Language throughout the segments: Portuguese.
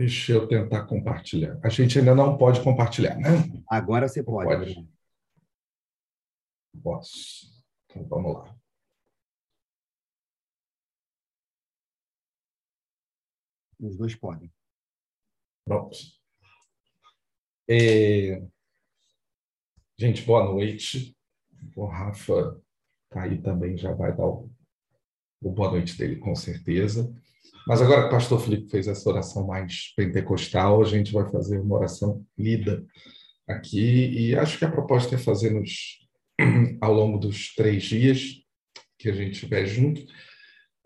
Deixa eu tentar compartilhar. A gente ainda não pode compartilhar, né? Agora você pode. Pode. Posso. Então vamos lá. Os dois podem. Pronto. É... Gente, boa noite. O Rafa está aí também, já vai dar o, o boa noite dele, com certeza. Mas agora que o pastor Felipe fez essa oração mais pentecostal, a gente vai fazer uma oração lida aqui, e acho que a proposta é fazer nos, ao longo dos três dias que a gente estiver junto.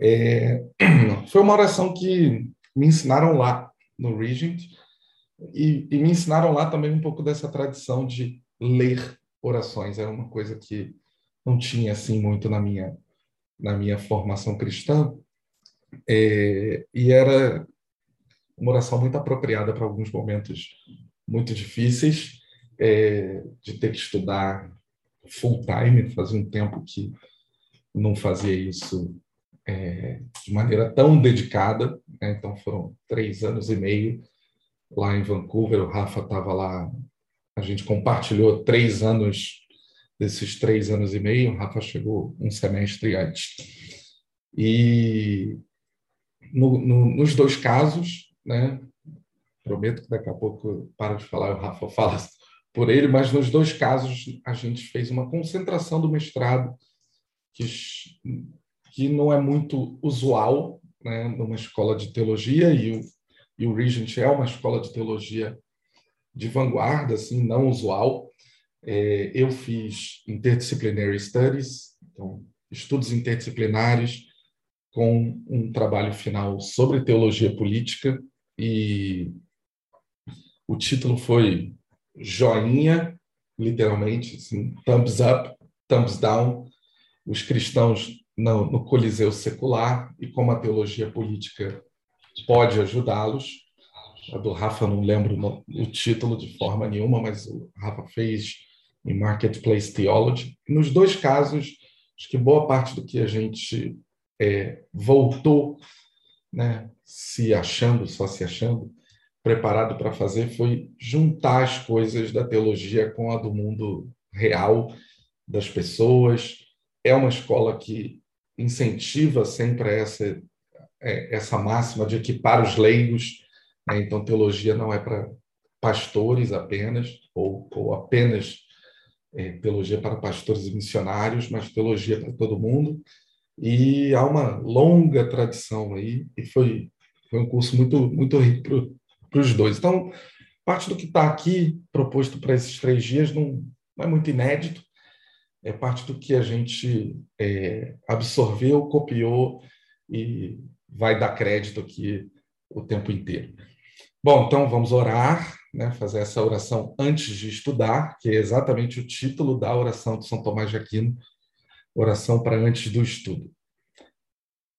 É, foi uma oração que me ensinaram lá no Regent, e, e me ensinaram lá também um pouco dessa tradição de ler orações. Era uma coisa que não tinha assim muito na minha na minha formação cristã. É, e era uma oração muito apropriada para alguns momentos muito difíceis, é, de ter que estudar full time, fazia um tempo que não fazia isso é, de maneira tão dedicada, né? então foram três anos e meio lá em Vancouver, o Rafa estava lá, a gente compartilhou três anos desses três anos e meio, o Rafa chegou um semestre antes. E no, no, nos dois casos, né, prometo que daqui a pouco para de falar, o Rafa fala por ele, mas nos dois casos a gente fez uma concentração do mestrado que, que não é muito usual né, numa escola de teologia, e o, e o Regent é uma escola de teologia de vanguarda, assim, não usual. É, eu fiz Interdisciplinary Studies, então, estudos interdisciplinares, com um trabalho final sobre teologia política e o título foi joinha, literalmente, assim, thumbs up, thumbs down, os cristãos no, no Coliseu secular e como a teologia política pode ajudá-los. A do Rafa não lembro o título de forma nenhuma, mas o Rafa fez em Marketplace Theology. Nos dois casos, acho que boa parte do que a gente é, voltou, né, se achando, só se achando, preparado para fazer foi juntar as coisas da teologia com a do mundo real das pessoas. É uma escola que incentiva sempre essa é, essa máxima de equipar os leigos. Né? Então, teologia não é para pastores apenas ou, ou apenas é, teologia para pastores e missionários, mas teologia para todo mundo. E há uma longa tradição aí, e foi, foi um curso muito, muito rico para os dois. Então, parte do que está aqui proposto para esses três dias não, não, é muito inédito, é parte do que a gente é, absorveu, copiou e vai dar crédito aqui o tempo inteiro. Bom, então vamos orar, né, fazer essa oração antes de estudar, que é exatamente o título da oração de São Tomás de Aquino, Oração para antes do estudo.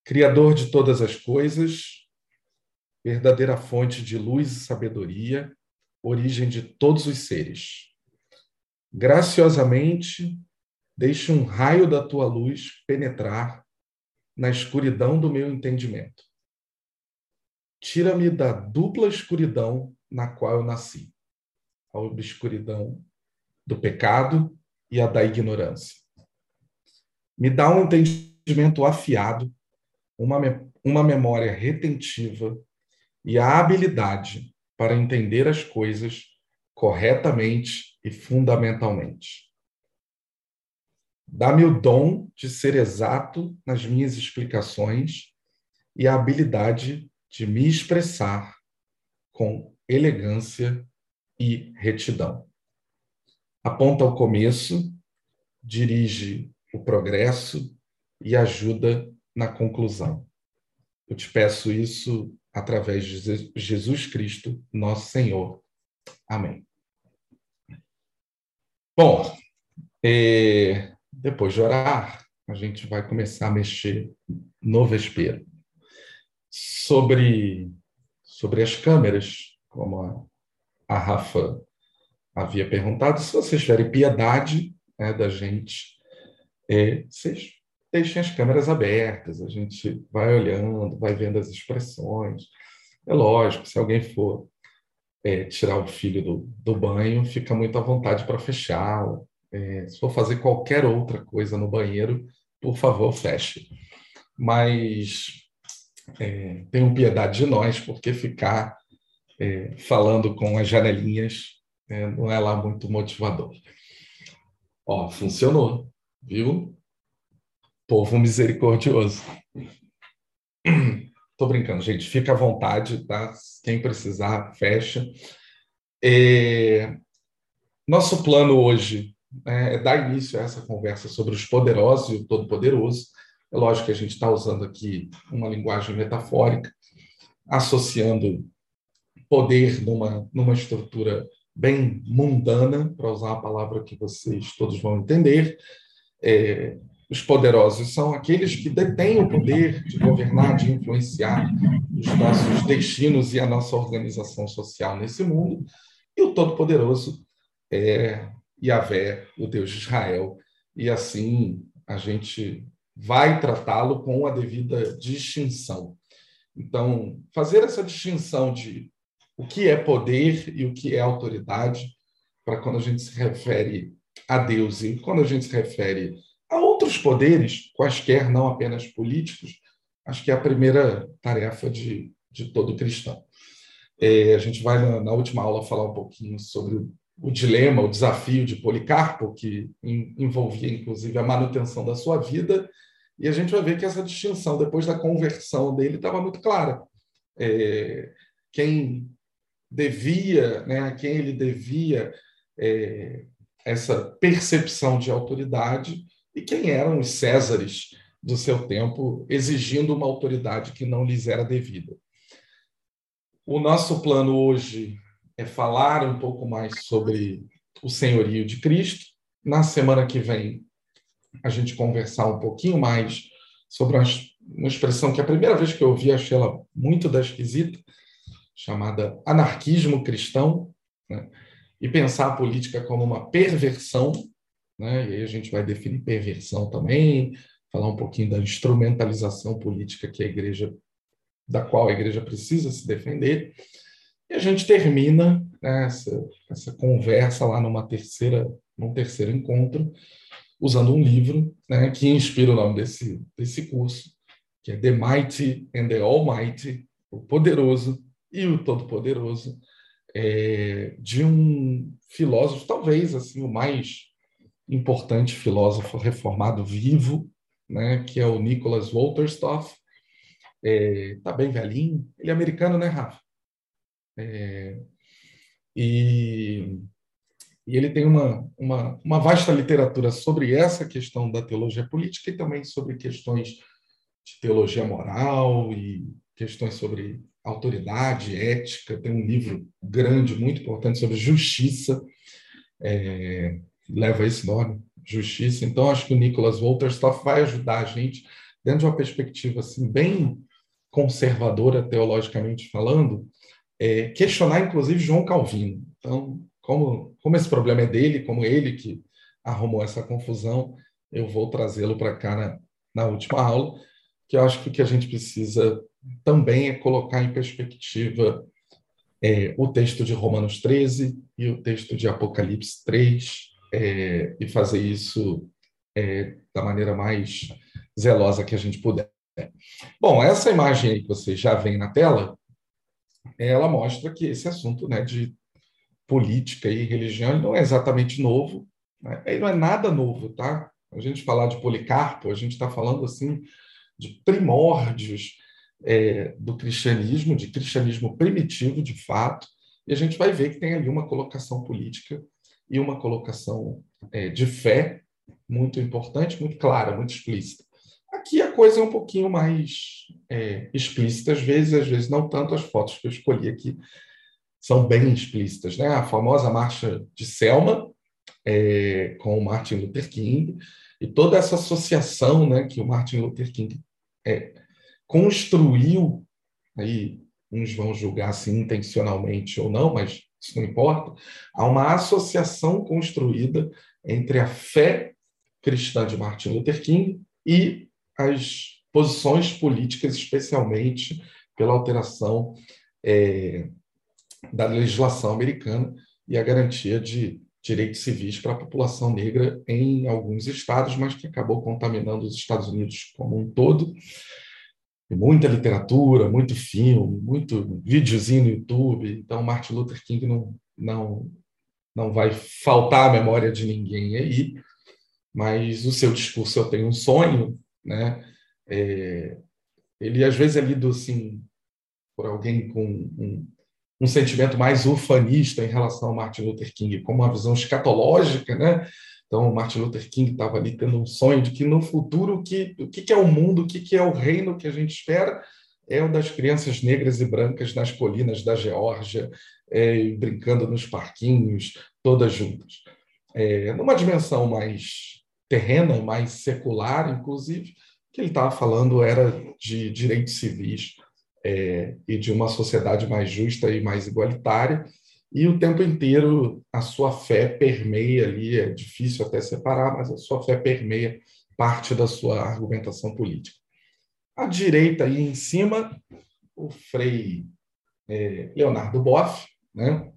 Criador de todas as coisas, verdadeira fonte de luz e sabedoria, origem de todos os seres. Graciosamente, deixe um raio da tua luz penetrar na escuridão do meu entendimento. Tira-me da dupla escuridão na qual eu nasci, a obscuridão do pecado e a da ignorância. Me dá um entendimento afiado, uma, uma memória retentiva e a habilidade para entender as coisas corretamente e fundamentalmente. Dá-me o dom de ser exato nas minhas explicações e a habilidade de me expressar com elegância e retidão. Aponta ao começo, dirige o progresso e ajuda na conclusão. Eu te peço isso através de Jesus Cristo, nosso Senhor. Amém. Bom, é, depois de orar, a gente vai começar a mexer no vespeiro. Sobre, sobre as câmeras, como a, a Rafa havia perguntado, se vocês tiverem piedade né, da gente, é, vocês deixem as câmeras abertas, a gente vai olhando, vai vendo as expressões. É lógico, se alguém for é, tirar o filho do, do banho, fica muito à vontade para fechar. É, se for fazer qualquer outra coisa no banheiro, por favor, feche. Mas é, tenham piedade de nós, porque ficar é, falando com as janelinhas é, não é lá muito motivador. Ó, funcionou, viu? Povo misericordioso. Tô brincando, gente. Fica à vontade, tá? Quem precisar, fecha. É... Nosso plano hoje né, é dar início a essa conversa sobre os poderosos e o Todo-Poderoso. É lógico que a gente está usando aqui uma linguagem metafórica, associando poder numa, numa estrutura bem mundana, para usar a palavra que vocês todos vão entender. É, os poderosos são aqueles que detêm o poder de governar, de influenciar os nossos destinos e a nossa organização social nesse mundo. E o Todo-Poderoso é Yahvé, o Deus de Israel. E assim a gente vai tratá-lo com a devida distinção. Então, fazer essa distinção de o que é poder e o que é autoridade, para quando a gente se refere a Deus e quando a gente se refere a outros poderes, quaisquer, não apenas políticos, acho que é a primeira tarefa de, de todo cristão. É, a gente vai, na, na, última aula, falar um pouquinho sobre o, o dilema, o desafio de Policarpo, que em, envolvia, inclusive, a manutenção da sua vida, e a gente vai ver que essa distinção, depois da conversão dele, estava muito clara. É, quem devia, né, a quem ele devia é, essa percepção de autoridade e quem eram os Césares do seu tempo, exigindo uma autoridade que não lhes era devida. O nosso plano hoje é falar um pouco mais sobre o senhorio de Cristo. Na semana que vem, a gente conversar um pouquinho mais sobre uma expressão que a primeira vez que eu ouvi achei ela muito da esquisita, chamada anarquismo cristão, né? E pensar a política como uma perversão, né? e aí a gente vai definir perversão também, falar um pouquinho da instrumentalização política que a igreja, da qual a igreja precisa se defender, e a gente termina né, essa, essa conversa lá numa terceira, num terceiro encontro, usando um livro né, que inspira o nome desse, desse curso, que é The Mighty and the Almighty, o Poderoso e o Todo-Poderoso, é, de um filósofo, talvez assim o mais importante filósofo reformado vivo, né, que é o Nicholas Wolterstorff. É, tá bem velhinho, ele é americano, né, Rafa? É, e, e, ele tem uma, uma, uma vasta literatura sobre essa questão da teologia política e também sobre questões de teologia moral e questões sobre autoridade, ética, tem um livro grande, muito importante sobre justiça, é, leva esse nome, justiça. Então, acho que o Nicholas Wolterstorff vai ajudar a gente, dentro de uma perspectiva assim, bem conservadora, teologicamente falando, é, questionar, inclusive, João Calvino. Então, como, como esse problema é dele, como ele que arrumou essa confusão, eu vou trazê-lo para cá na, na última aula, que eu acho que o que a gente precisa também é colocar em perspectiva é, o texto de Romanos 13 e o texto de Apocalipse 3, é, e fazer isso é, da maneira mais zelosa que a gente puder. Bom, essa imagem aí que vocês já veem na tela, ela mostra que esse assunto né, de política e religião não é exatamente novo, né? ele não é nada novo, tá? A gente falar de Policarpo, a gente está falando assim de primórdios é, do cristianismo, de cristianismo primitivo, de fato, e a gente vai ver que tem ali uma colocação política e uma colocação é, de fé muito importante, muito clara, muito explícita. Aqui a coisa é um pouquinho mais é, explícita, às vezes, às vezes não tanto. As fotos que eu escolhi aqui são bem explícitas. Né? A famosa marcha de Selma, é, com o Martin Luther King, e toda essa associação né, que o Martin Luther King é, construiu, aí uns vão julgar se intencionalmente ou não, mas isso não importa, há uma associação construída entre a fé cristã de Martin Luther King e as posições políticas, especialmente pela alteração é, da legislação americana e a garantia de direitos civis para a população negra em alguns estados, mas que acabou contaminando os Estados Unidos como um todo. Muita literatura, muito filme, muito videozinho no YouTube. Então, Martin Luther King não, não, não vai faltar a memória de ninguém aí, mas o seu discurso Eu Tenho um Sonho, né? É, ele às vezes é lido assim por alguém com um, um sentimento mais ufanista em relação ao Martin Luther King, como uma visão escatológica, né? Então, Martin Luther King estava ali tendo um sonho de que no futuro o que, o que é o mundo, o que é o reino que a gente espera é o das crianças negras e brancas nas colinas da Geórgia, é, brincando nos parquinhos, todas juntas. É, numa dimensão mais terrena, mais secular, inclusive, que ele estava falando era de direitos civis é, e de uma sociedade mais justa e mais igualitária. E o tempo inteiro a sua fé permeia ali, é difícil até separar, mas a sua fé permeia parte da sua argumentação política. À direita, aí em cima, o Frei é, Leonardo Boff, né,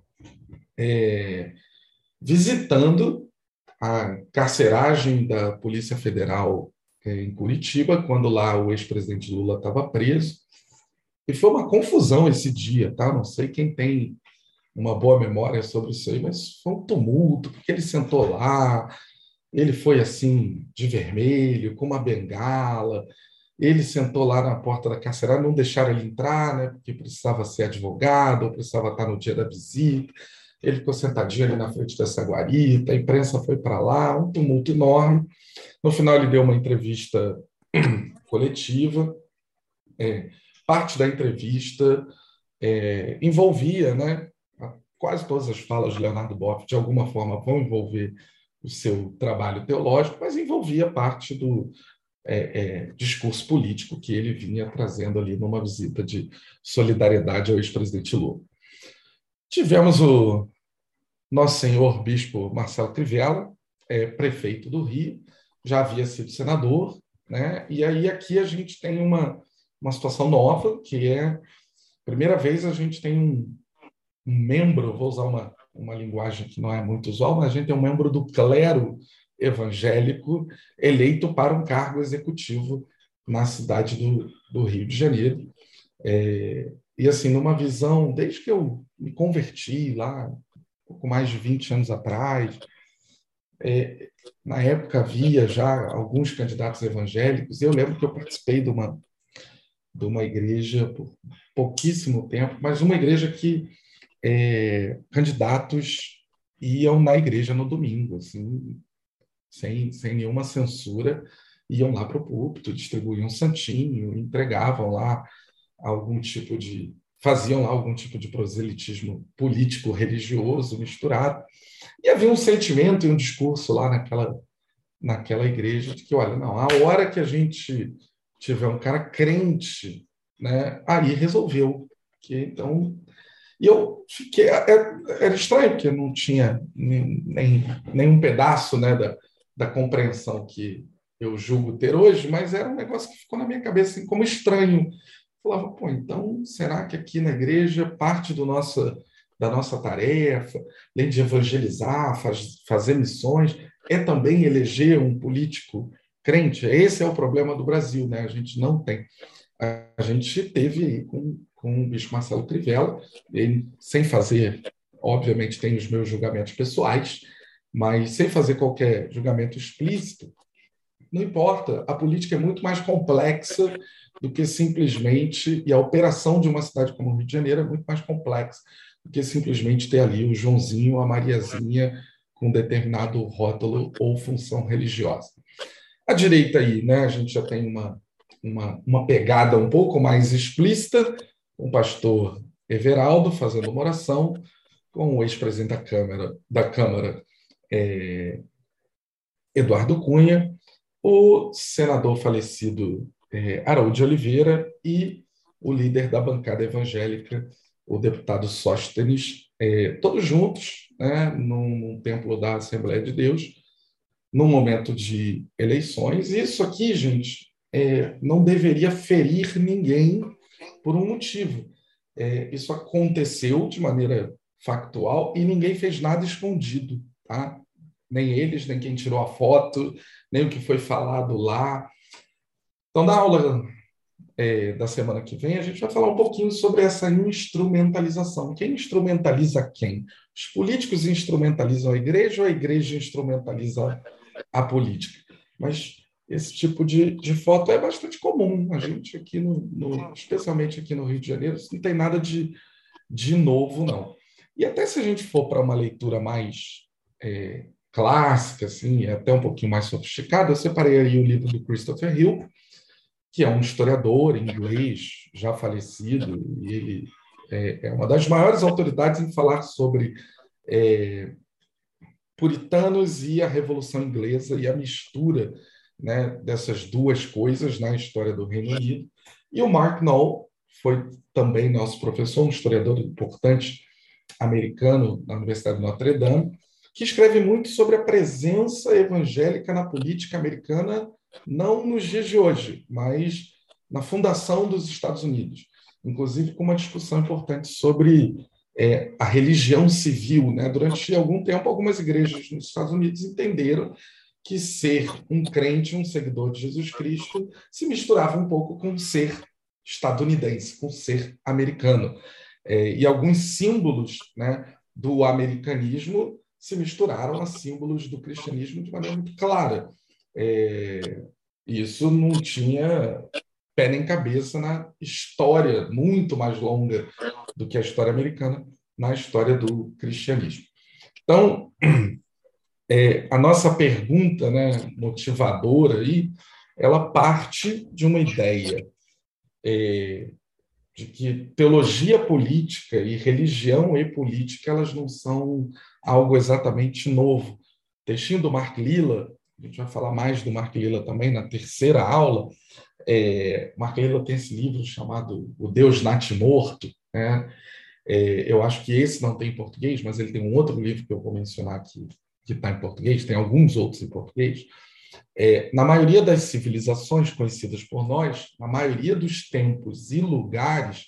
é, visitando a carceragem da Polícia Federal é, em Curitiba, quando lá o ex-presidente Lula estava preso, e foi uma confusão esse dia, tá? Não sei quem tem uma boa memória sobre isso aí, mas foi um tumulto, porque ele sentou lá, ele foi assim, de vermelho, com uma bengala, ele sentou lá na porta da carcerária, não deixaram ele entrar, né? Porque precisava ser advogado, ou precisava estar no dia da visita. Ele ficou sentadinho ali na frente dessa guarita, a imprensa foi para lá, um tumulto enorme. No final, ele deu uma entrevista coletiva. É, parte da entrevista é, envolvia, né, quase todas as falas de Leonardo Boff, de alguma forma, vão envolver o seu trabalho teológico, mas envolvia parte do é, é, discurso político que ele vinha trazendo ali numa visita de solidariedade ao ex-presidente Lula. Tivemos o nosso senhor bispo Marcelo Crivella, é, prefeito do Rio, já havia sido senador, né? e aí aqui a gente tem uma uma situação nova, que é primeira vez a gente tem um, um membro, vou usar uma, uma linguagem que não é muito usual, mas a gente tem um membro do clero evangélico eleito para um cargo executivo na cidade do, do Rio de Janeiro. É, e assim, numa visão, desde que eu me converti lá, pouco mais de 20 anos atrás, é, na época havia já alguns candidatos evangélicos, e eu lembro que eu participei de uma, de uma igreja por pouquíssimo tempo, mas uma igreja que é, candidatos iam na igreja no domingo, assim, sem, sem nenhuma censura, iam lá para o púlpito, distribuíam santinho, entregavam lá algum tipo de. faziam lá algum tipo de proselitismo político, religioso misturado. E havia um sentimento e um discurso lá naquela, naquela igreja de que, olha, não, a hora que a gente tiver um cara crente, né, aí resolveu. Que, então, e eu fiquei. É, era estranho, porque não tinha nem, nenhum pedaço né, da, da compreensão que eu julgo ter hoje, mas era um negócio que ficou na minha cabeça assim, como estranho. Eu falava, pô, então será que aqui na igreja parte do nosso, da nossa tarefa, além de evangelizar, faz, fazer missões, é também eleger um político crente. Esse é o problema do Brasil, né? A gente não tem. A gente teve com, com o bicho Marcelo Crivella, ele, sem fazer, obviamente, tem os meus julgamentos pessoais, mas sem fazer qualquer julgamento explícito, não importa. A política é muito mais complexa do que simplesmente, e a operação de uma cidade como o Rio de Janeiro é muito mais complexa do que simplesmente ter ali o Joãozinho, a Mariazinha com determinado rótulo ou função religiosa. A direita aí, né, a gente já tem uma, uma, uma pegada um pouco mais explícita, o pastor Everaldo fazendo uma oração, com o ex-presidente da Câmara, da Câmara é, Eduardo Cunha, o senador falecido é, de Oliveira e o líder da bancada evangélica, o deputado Sóstenes, é, todos juntos, né, num, num templo da Assembleia de Deus, no momento de eleições. Isso aqui, gente, é, não deveria ferir ninguém por um motivo. é, isso aconteceu de maneira factual e ninguém fez nada escondido, tá? Nem eles, nem quem tirou a foto, nem o que foi falado lá. Então, na aula é, da semana que vem, a gente vai falar um pouquinho sobre essa instrumentalização. Quem instrumentaliza quem? Os políticos instrumentalizam a igreja ou a igreja instrumentaliza a política? Mas esse tipo de, de foto é bastante comum. A gente aqui, no, no, especialmente aqui no Rio de Janeiro, não tem nada de, de novo, não. E até se a gente for para uma leitura mais é, clássica, assim, até um pouquinho mais sofisticada, eu separei aí o livro do Christopher Hill, que é um historiador inglês já falecido, e ele é, é uma das maiores autoridades em falar sobre é, puritanos e a Revolução Inglesa e a mistura né, dessas duas coisas na história do Reino Unido. E o Mark Knoll foi também nosso professor, um historiador importante americano na Universidade de Notre Dame, que escreve muito sobre a presença evangélica na política americana, não nos dias de hoje, mas na fundação dos Estados Unidos, inclusive com uma discussão importante sobre é, a religião civil. Né? Durante algum tempo, algumas igrejas nos Estados Unidos entenderam que ser um crente, um seguidor de Jesus Cristo, se misturava um pouco com ser estadunidense, com ser americano. É, e alguns símbolos né, do americanismo se misturaram a símbolos do cristianismo de maneira muito clara. É, isso não tinha pé nem cabeça na história muito mais longa do que a história americana, na história do cristianismo. Então, é, a nossa pergunta né, motivadora aí, ela parte de uma ideia é, de que teologia política e religião e política elas não são algo exatamente novo. Textinho do Mark Lilla, a gente vai falar mais do Mark Lilla também na terceira aula. É, Mark Lilla tem esse livro chamado O Deus Natimorto. Né? É, eu acho que esse não tem em português, mas ele tem um outro livro que eu vou mencionar aqui que está em português, tem alguns outros em português, é, na maioria das civilizações conhecidas por nós, na maioria dos tempos e lugares,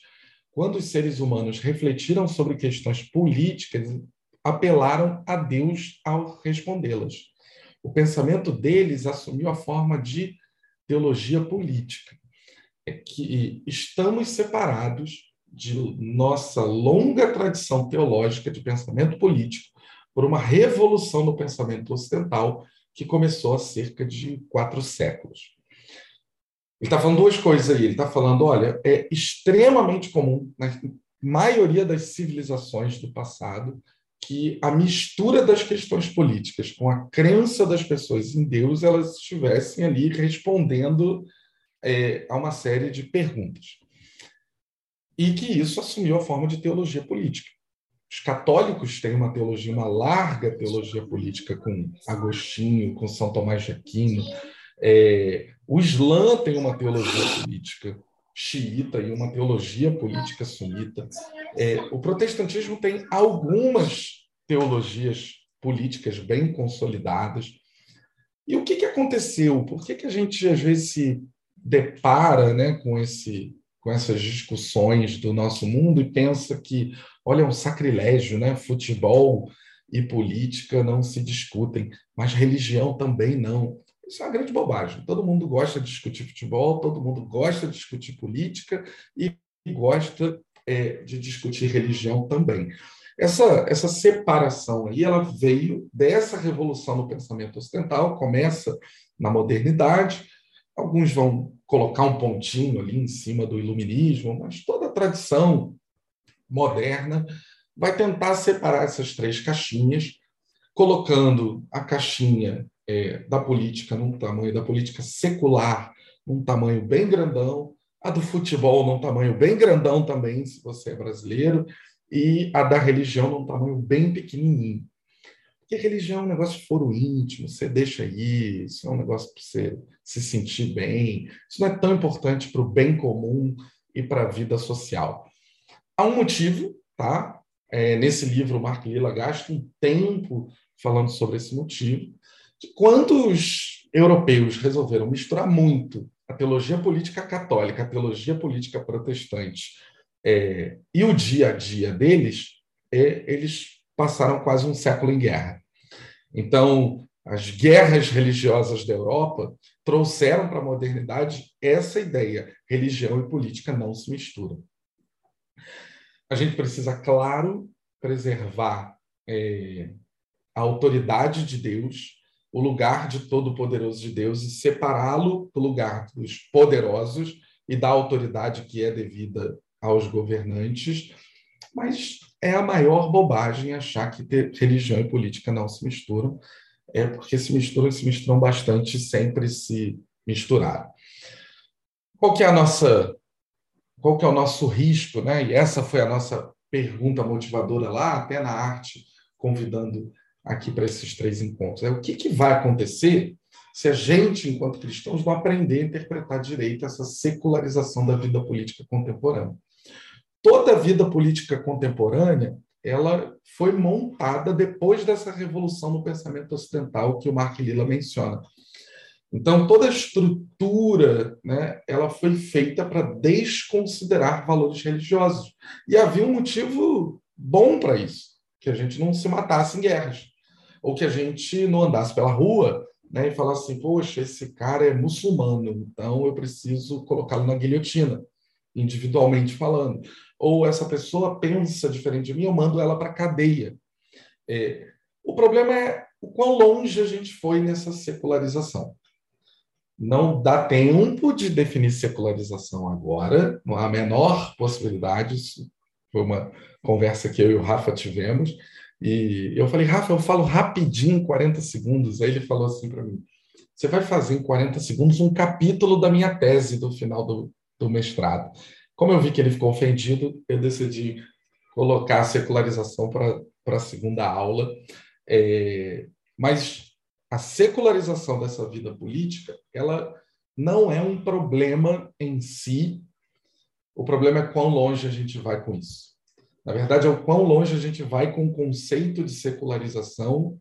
quando os seres humanos refletiram sobre questões políticas, apelaram a Deus ao respondê-las. O pensamento deles assumiu a forma de teologia política. É que estamos separados de nossa longa tradição teológica de pensamento político por uma revolução no pensamento ocidental que começou há cerca de quatro séculos. Ele está falando duas coisas aí. Ele está falando, olha, é extremamente comum na maioria das civilizações do passado que a mistura das questões políticas com a crença das pessoas em Deus elas estivessem ali respondendo é, a uma série de perguntas. E que isso assumiu a forma de teologia política. Os católicos têm uma teologia, uma larga teologia política com Agostinho, com São Tomás de Aquino. É, o Islã tem uma teologia política xiita e uma teologia política sunita. É, o protestantismo tem algumas teologias políticas bem consolidadas. E o que, que aconteceu? Por que, que a gente às vezes se depara né, com, esse, com essas discussões do nosso mundo e pensa que Olha, é um sacrilégio, né? Futebol e política não se discutem, mas religião também não. Isso é uma grande bobagem. Todo mundo gosta de discutir futebol, todo mundo gosta de discutir política e gosta é, de discutir religião também. Essa, essa separação aí, ela veio dessa revolução no pensamento ocidental, começa na modernidade, alguns vão colocar um pontinho ali em cima do iluminismo, mas toda a tradição moderna, vai tentar separar essas três caixinhas, colocando a caixinha é, da política num tamanho, da política secular num tamanho bem grandão, a do futebol num tamanho bem grandão também, se você é brasileiro, e a da religião num tamanho bem pequenininho. Porque religião é um negócio de foro íntimo, você deixa aí, isso é um negócio para você se sentir bem, isso não é tão importante para o bem comum e para a vida social. Há um motivo, tá? É, nesse livro, o Mark Lilla gasta um tempo falando sobre esse motivo. Quando os europeus resolveram misturar muito a teologia política católica, a teologia política protestante É, e o dia a dia deles, é, eles passaram quase um século em guerra. Então, as guerras religiosas da Europa trouxeram para a modernidade essa ideia: religião e política não se misturam. A gente precisa, claro, preservar é, a autoridade de Deus, o lugar de todo-poderoso de Deus e separá-lo do lugar dos poderosos e da autoridade que é devida aos governantes, mas é a maior bobagem achar que religião e política não se misturam é porque se misturam, se misturam bastante, sempre se misturaram. Qual que é a nossa, qual que é o nosso risco, né? E essa foi a nossa pergunta motivadora lá, até na arte, convidando aqui para esses três encontros. É o que, que vai acontecer se a gente, enquanto cristãos, não aprender a interpretar direito essa secularização da vida política contemporânea. Toda a vida política contemporânea ela foi montada depois dessa revolução no pensamento ocidental que o Mark Lilla menciona. Então, toda a estrutura né, ela foi feita para desconsiderar valores religiosos. E havia um motivo bom para isso, que a gente não se matasse em guerras, ou que a gente não andasse pela rua né, e falasse assim, poxa, esse cara é muçulmano, então eu preciso colocá-lo na guilhotina, individualmente falando ou essa pessoa pensa diferente de mim, eu mando ela para a cadeia. É, o problema é o quão longe a gente foi nessa secularização. Não dá tempo de definir secularização agora, não há a menor possibilidade. Isso foi uma conversa que eu e o Rafa tivemos. E eu falei, Rafa, eu falo rapidinho, 40 segundos. Aí ele falou assim para mim: você vai fazer em 40 segundos um capítulo da minha tese do final do, do mestrado. Como eu vi que ele ficou ofendido, eu decidi colocar a secularização para a segunda aula. É, mas a secularização dessa vida política, ela não é um problema em si. O problema é quão longe a gente vai com isso. Na verdade, é o quão longe a gente vai com o conceito de secularização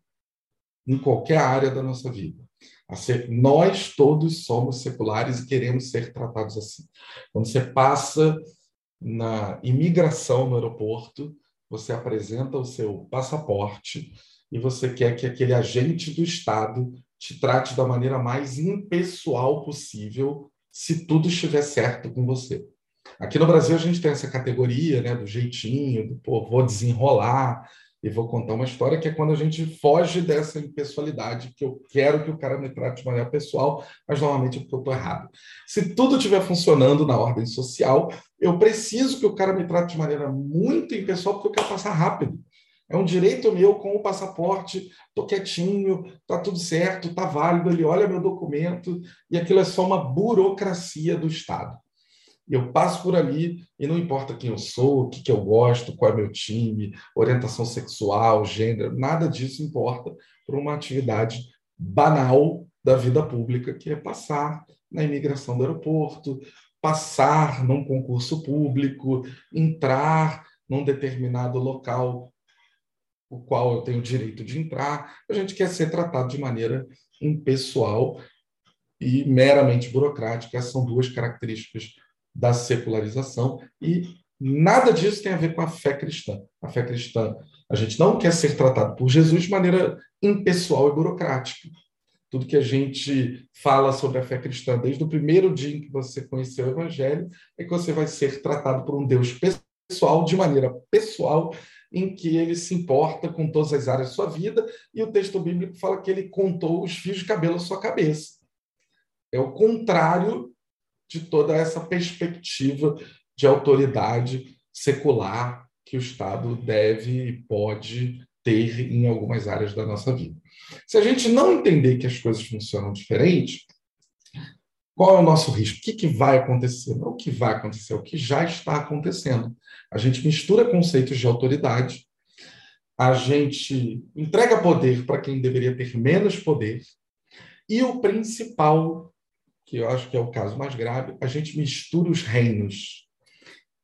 em qualquer área da nossa vida. Nós todos somos seculares e queremos ser tratados assim. Quando você passa na imigração no aeroporto, você apresenta o seu passaporte e você quer que aquele agente do Estado te trate da maneira mais impessoal possível, se tudo estiver certo com você. Aqui no Brasil a gente tem essa categoria, né, do jeitinho, do pô, vou desenrolar, e vou contar uma história que é quando a gente foge dessa impessoalidade, que eu quero que o cara me trate de maneira pessoal, mas normalmente é porque eu estou errado. Se tudo estiver funcionando na ordem social, eu preciso que o cara me trate de maneira muito impessoal, porque eu quero passar rápido. É um direito meu com o passaporte, estou quietinho, está tudo certo, está válido, ele olha meu documento, e aquilo é só uma burocracia do Estado. Eu passo por ali e não importa quem eu sou, o que, que eu gosto, qual é meu time, orientação sexual, gênero, nada disso importa para uma atividade banal da vida pública, que é passar na imigração do aeroporto, passar num concurso público, entrar num determinado local o qual eu tenho direito de entrar. A gente quer ser tratado de maneira impessoal e meramente burocrática. Essas são duas características da secularização e nada disso tem a ver com a fé cristã. A fé cristã, a gente não quer ser tratado por Jesus de maneira impessoal e burocrática. Tudo que a gente fala sobre a fé cristã desde o primeiro dia em que você conheceu o Evangelho é que você vai ser tratado por um Deus pessoal, de maneira pessoal, em que ele se importa com todas as áreas da sua vida, e o texto bíblico fala que ele contou os fios de cabelo à sua cabeça. É o contrário de toda essa perspectiva de autoridade secular que o Estado deve e pode ter em algumas áreas da nossa vida. Se a gente não entender que as coisas funcionam diferente, qual é o nosso risco? O que, que vai acontecer? Não o que vai acontecer, é o que já está acontecendo. A gente mistura conceitos de autoridade, a gente entrega poder para quem deveria ter menos poder, e o principal que eu acho que é o caso mais grave, a gente mistura os reinos,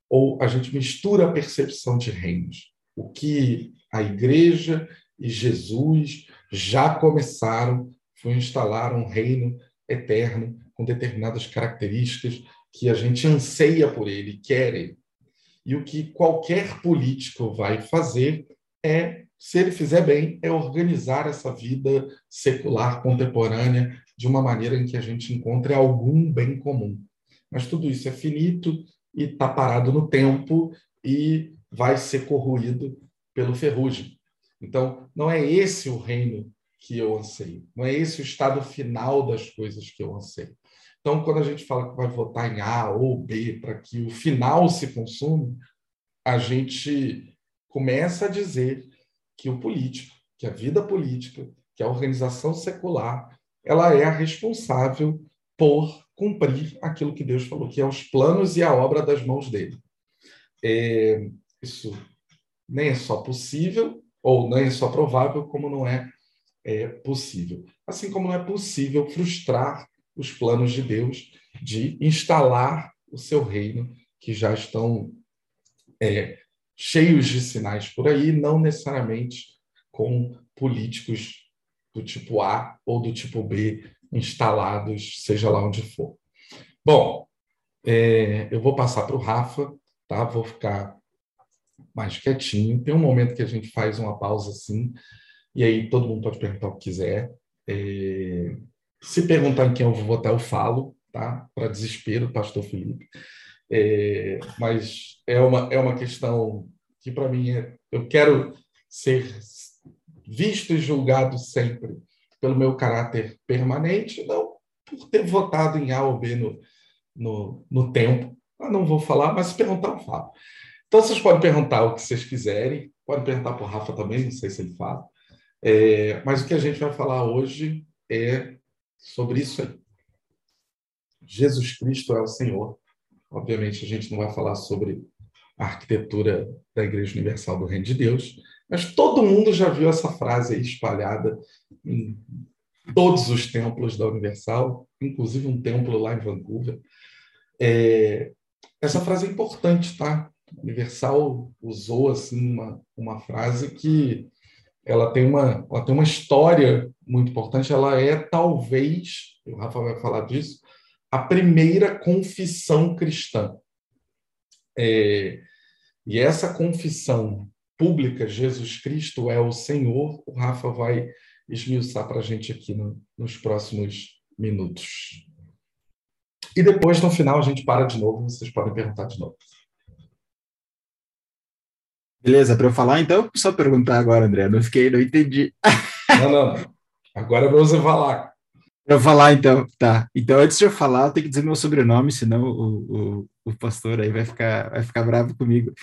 ou a gente mistura a percepção de reinos. O que a igreja e Jesus já começaram foi instalar um reino eterno com determinadas características que a gente anseia por ele, quer ele. E o que qualquer político vai fazer é, se ele fizer bem, é organizar essa vida secular contemporânea de uma maneira em que a gente encontre algum bem comum. Mas tudo isso é finito e está parado no tempo e vai ser corroído pelo ferrugem. Então, não é esse o reino que eu anseio, não é esse o estado final das coisas que eu anseio. Então, quando a gente fala que vai votar em A ou B para que o final se consuma, a gente começa a dizer que o político, que a vida política, que a organização secular, ela é a responsável por cumprir aquilo que Deus falou, que é os planos e a obra das mãos dele. É, isso nem é só possível, ou nem é só provável, como não é, é possível. Assim como não é possível frustrar os planos de Deus de instalar o seu reino, que já estão é, cheios de sinais por aí, não necessariamente com políticos do tipo A ou do tipo B instalados, seja lá onde for. Bom, é, eu vou passar para o Rafa, tá? Vou ficar mais quietinho. Tem um momento que a gente faz uma pausa assim, e aí todo mundo pode perguntar o que quiser. É, se perguntar em quem eu vou votar, eu falo, tá? Para desespero, pastor Felipe. É, mas é uma, é uma questão que, para mim, é, eu quero ser visto e julgado sempre pelo meu caráter permanente, não por ter votado em A ou B no, no, no tempo. Eu não vou falar, mas se perguntar, eu falo. Então, vocês podem perguntar o que vocês quiserem, podem perguntar para o Rafa também, não sei se ele fala. É, mas o que a gente vai falar hoje é sobre isso aí. Jesus Cristo é o Senhor. Obviamente, a gente não vai falar sobre a arquitetura da Igreja Universal do Reino de Deus, mas todo mundo já viu essa frase espalhada em todos os templos da Universal, inclusive um templo lá em Vancouver. É, essa frase é importante, tá? Universal usou assim uma, uma frase que ela tem uma, ela tem uma história muito importante. Ela é talvez, o Rafa vai falar disso, a primeira confissão cristã. É, e essa confissão pública, Jesus Cristo é o Senhor, o Rafa vai esmiuçar para a gente aqui no, nos próximos minutos. E depois, no final, a gente para de novo, vocês podem perguntar de novo. Beleza, para eu falar, então, só perguntar agora, André. Não fiquei, não entendi. Não, não. Agora é para você falar. Para eu falar, então, tá. Então, antes de eu falar, eu tenho que dizer meu sobrenome, senão o, o, o pastor aí vai ficar, vai ficar bravo comigo.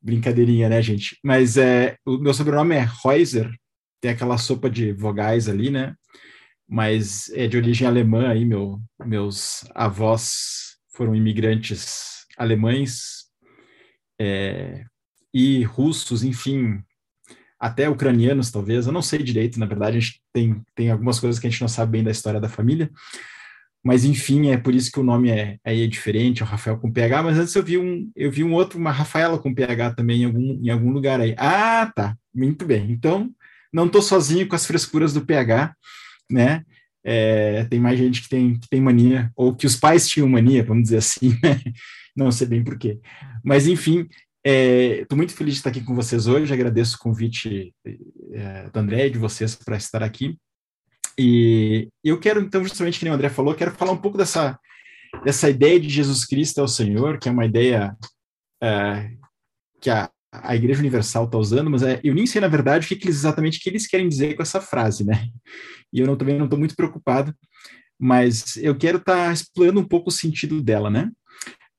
Brincadeirinha, né, gente? Mas é, o meu sobrenome é Reuser, tem aquela sopa de vogais ali, né? Mas é de origem alemã aí, meu, meus avós foram imigrantes alemães, é, e russos, enfim, até ucranianos, talvez, eu não sei direito, na verdade, a gente tem, tem algumas coisas que a gente não sabe bem da história da família, mas enfim, é por isso que o nome é, é diferente, é o Rafael com PH, mas antes eu vi um, eu vi um outro, uma Rafaela com PH também em algum, em algum lugar aí. Ah, tá, muito bem, então não estou sozinho com as frescuras do PH, né, é, tem mais gente que tem, que tem mania, ou que os pais tinham mania, vamos dizer assim, né? não sei bem porquê. Mas, enfim, Estou é, muito feliz de estar aqui com vocês hoje, agradeço o convite é, do André e de vocês para estar aqui. E eu quero, então, justamente que o André falou, quero falar um pouco dessa, dessa ideia de Jesus Cristo é o Senhor, que é uma ideia é, que a, a Igreja Universal está usando, mas é, eu nem sei, na verdade, o que, que exatamente que eles querem dizer com essa frase, né? E eu não, também não estou muito preocupado, mas eu quero estar tá explorando um pouco o sentido dela, né?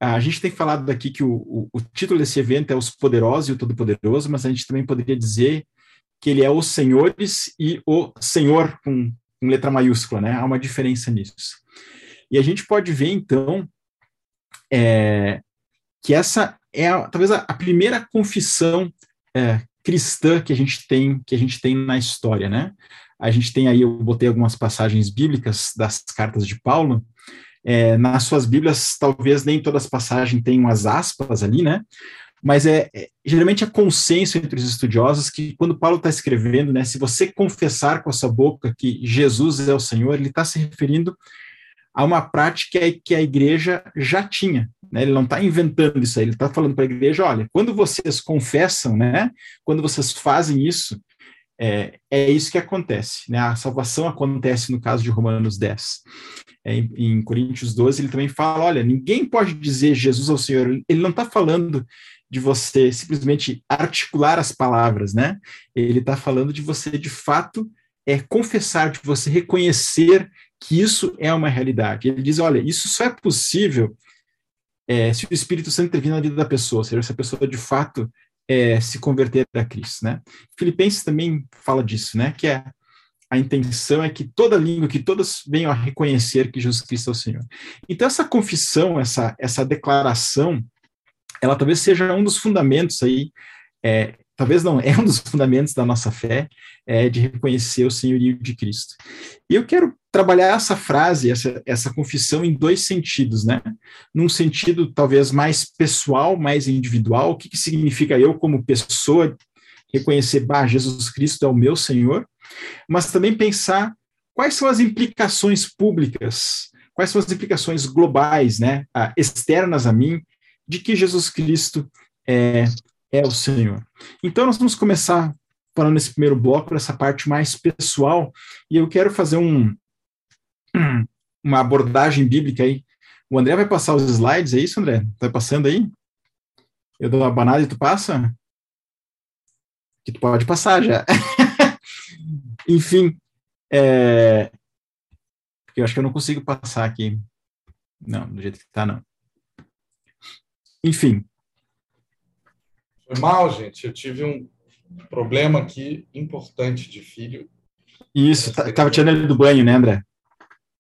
A gente tem falado aqui que o, o, o título desse evento é Os Poderosos e o Todo-Poderoso, mas a gente também poderia dizer que ele é os senhores e o senhor com, com, letra maiúscula, né? Há uma diferença nisso. E a gente pode ver, então, é, que essa é a, talvez a, a primeira confissão é, cristã que a gente tem que a gente tem na história, né? A gente tem aí, eu botei algumas passagens bíblicas das cartas de Paulo, é, nas suas Bíblias, talvez nem todas as passagens tenham as aspas ali, né? Mas é, é geralmente é consenso entre os estudiosos que quando Paulo está escrevendo, né, se você confessar com a sua boca que Jesus é o Senhor, ele está se referindo a uma prática que a igreja já tinha. Né? Ele não está inventando isso aí, ele está falando para a igreja: olha, quando vocês confessam, né? quando vocês fazem isso, é, é isso que acontece. Né? A salvação acontece no caso de Romanos 10. É, em, em, Coríntios 12, ele também fala: olha, ninguém pode dizer Jesus ao Senhor. Ele não está falando de você simplesmente articular as palavras, né? Ele está falando de você, de fato, é confessar, de você reconhecer que isso é uma realidade. Ele diz: olha, isso só é possível é, se o Espírito Santo intervir na vida da pessoa, ou seja, se a pessoa de fato é, se converter a Cristo, né? Filipenses também fala disso, né? Que é a intenção é que toda língua, que todos venham a reconhecer que Jesus Cristo é o Senhor. Então essa confissão, essa essa declaração, ela talvez seja um dos fundamentos aí é, talvez não, é um dos fundamentos da nossa fé, é de reconhecer o senhorio de Cristo. E eu quero trabalhar essa frase, essa, essa confissão em dois sentidos, né? Num sentido talvez mais pessoal, mais individual, o que, que significa eu como pessoa reconhecer, bah, Jesus Cristo é o meu Senhor, mas também pensar quais são as implicações públicas, quais são as implicações globais, né, externas a mim, de que Jesus Cristo é é o Senhor. Então, nós vamos começar falando nesse primeiro bloco, essa parte mais pessoal, e eu quero fazer um, uma abordagem bíblica aí. O André vai passar os slides, é isso, André? Tá passando aí? Eu dou uma banada e tu passa? Que tu pode passar já. Enfim, é... porque eu acho que eu não consigo passar aqui. Não, do jeito que tá, não. Enfim, foi mal, gente. Eu tive um problema aqui importante de filho. Isso, estava tá, tirando ele do banho, né, André?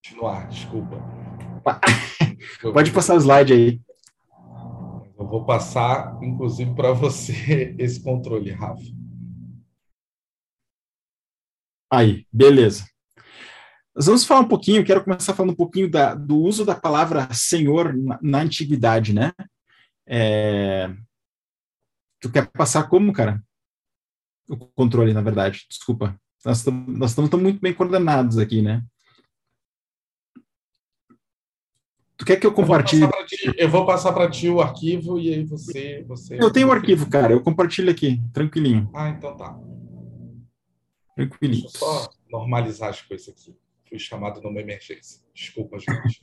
Continuar, desculpa. Pode passar o slide aí. Eu vou passar, inclusive, para você esse controle, Rafa. Aí, beleza. Nós vamos falar um pouquinho, quero começar falando um pouquinho da, do uso da palavra Senhor na, na antiguidade, né? É, Tu quer passar como, cara? O controle, na verdade. Desculpa. Nós estamos muito bem coordenados aqui, né? Tu quer que eu compartilhe? Eu vou passar para ti, ti, o arquivo e aí você. você eu tenho o um arquivo, cara. Eu compartilho aqui, tranquilinho. Ah, então tá. Tranquilinho. Deixa eu só normalizar as coisas aqui. Fui chamado numa emergência. Desculpa, gente.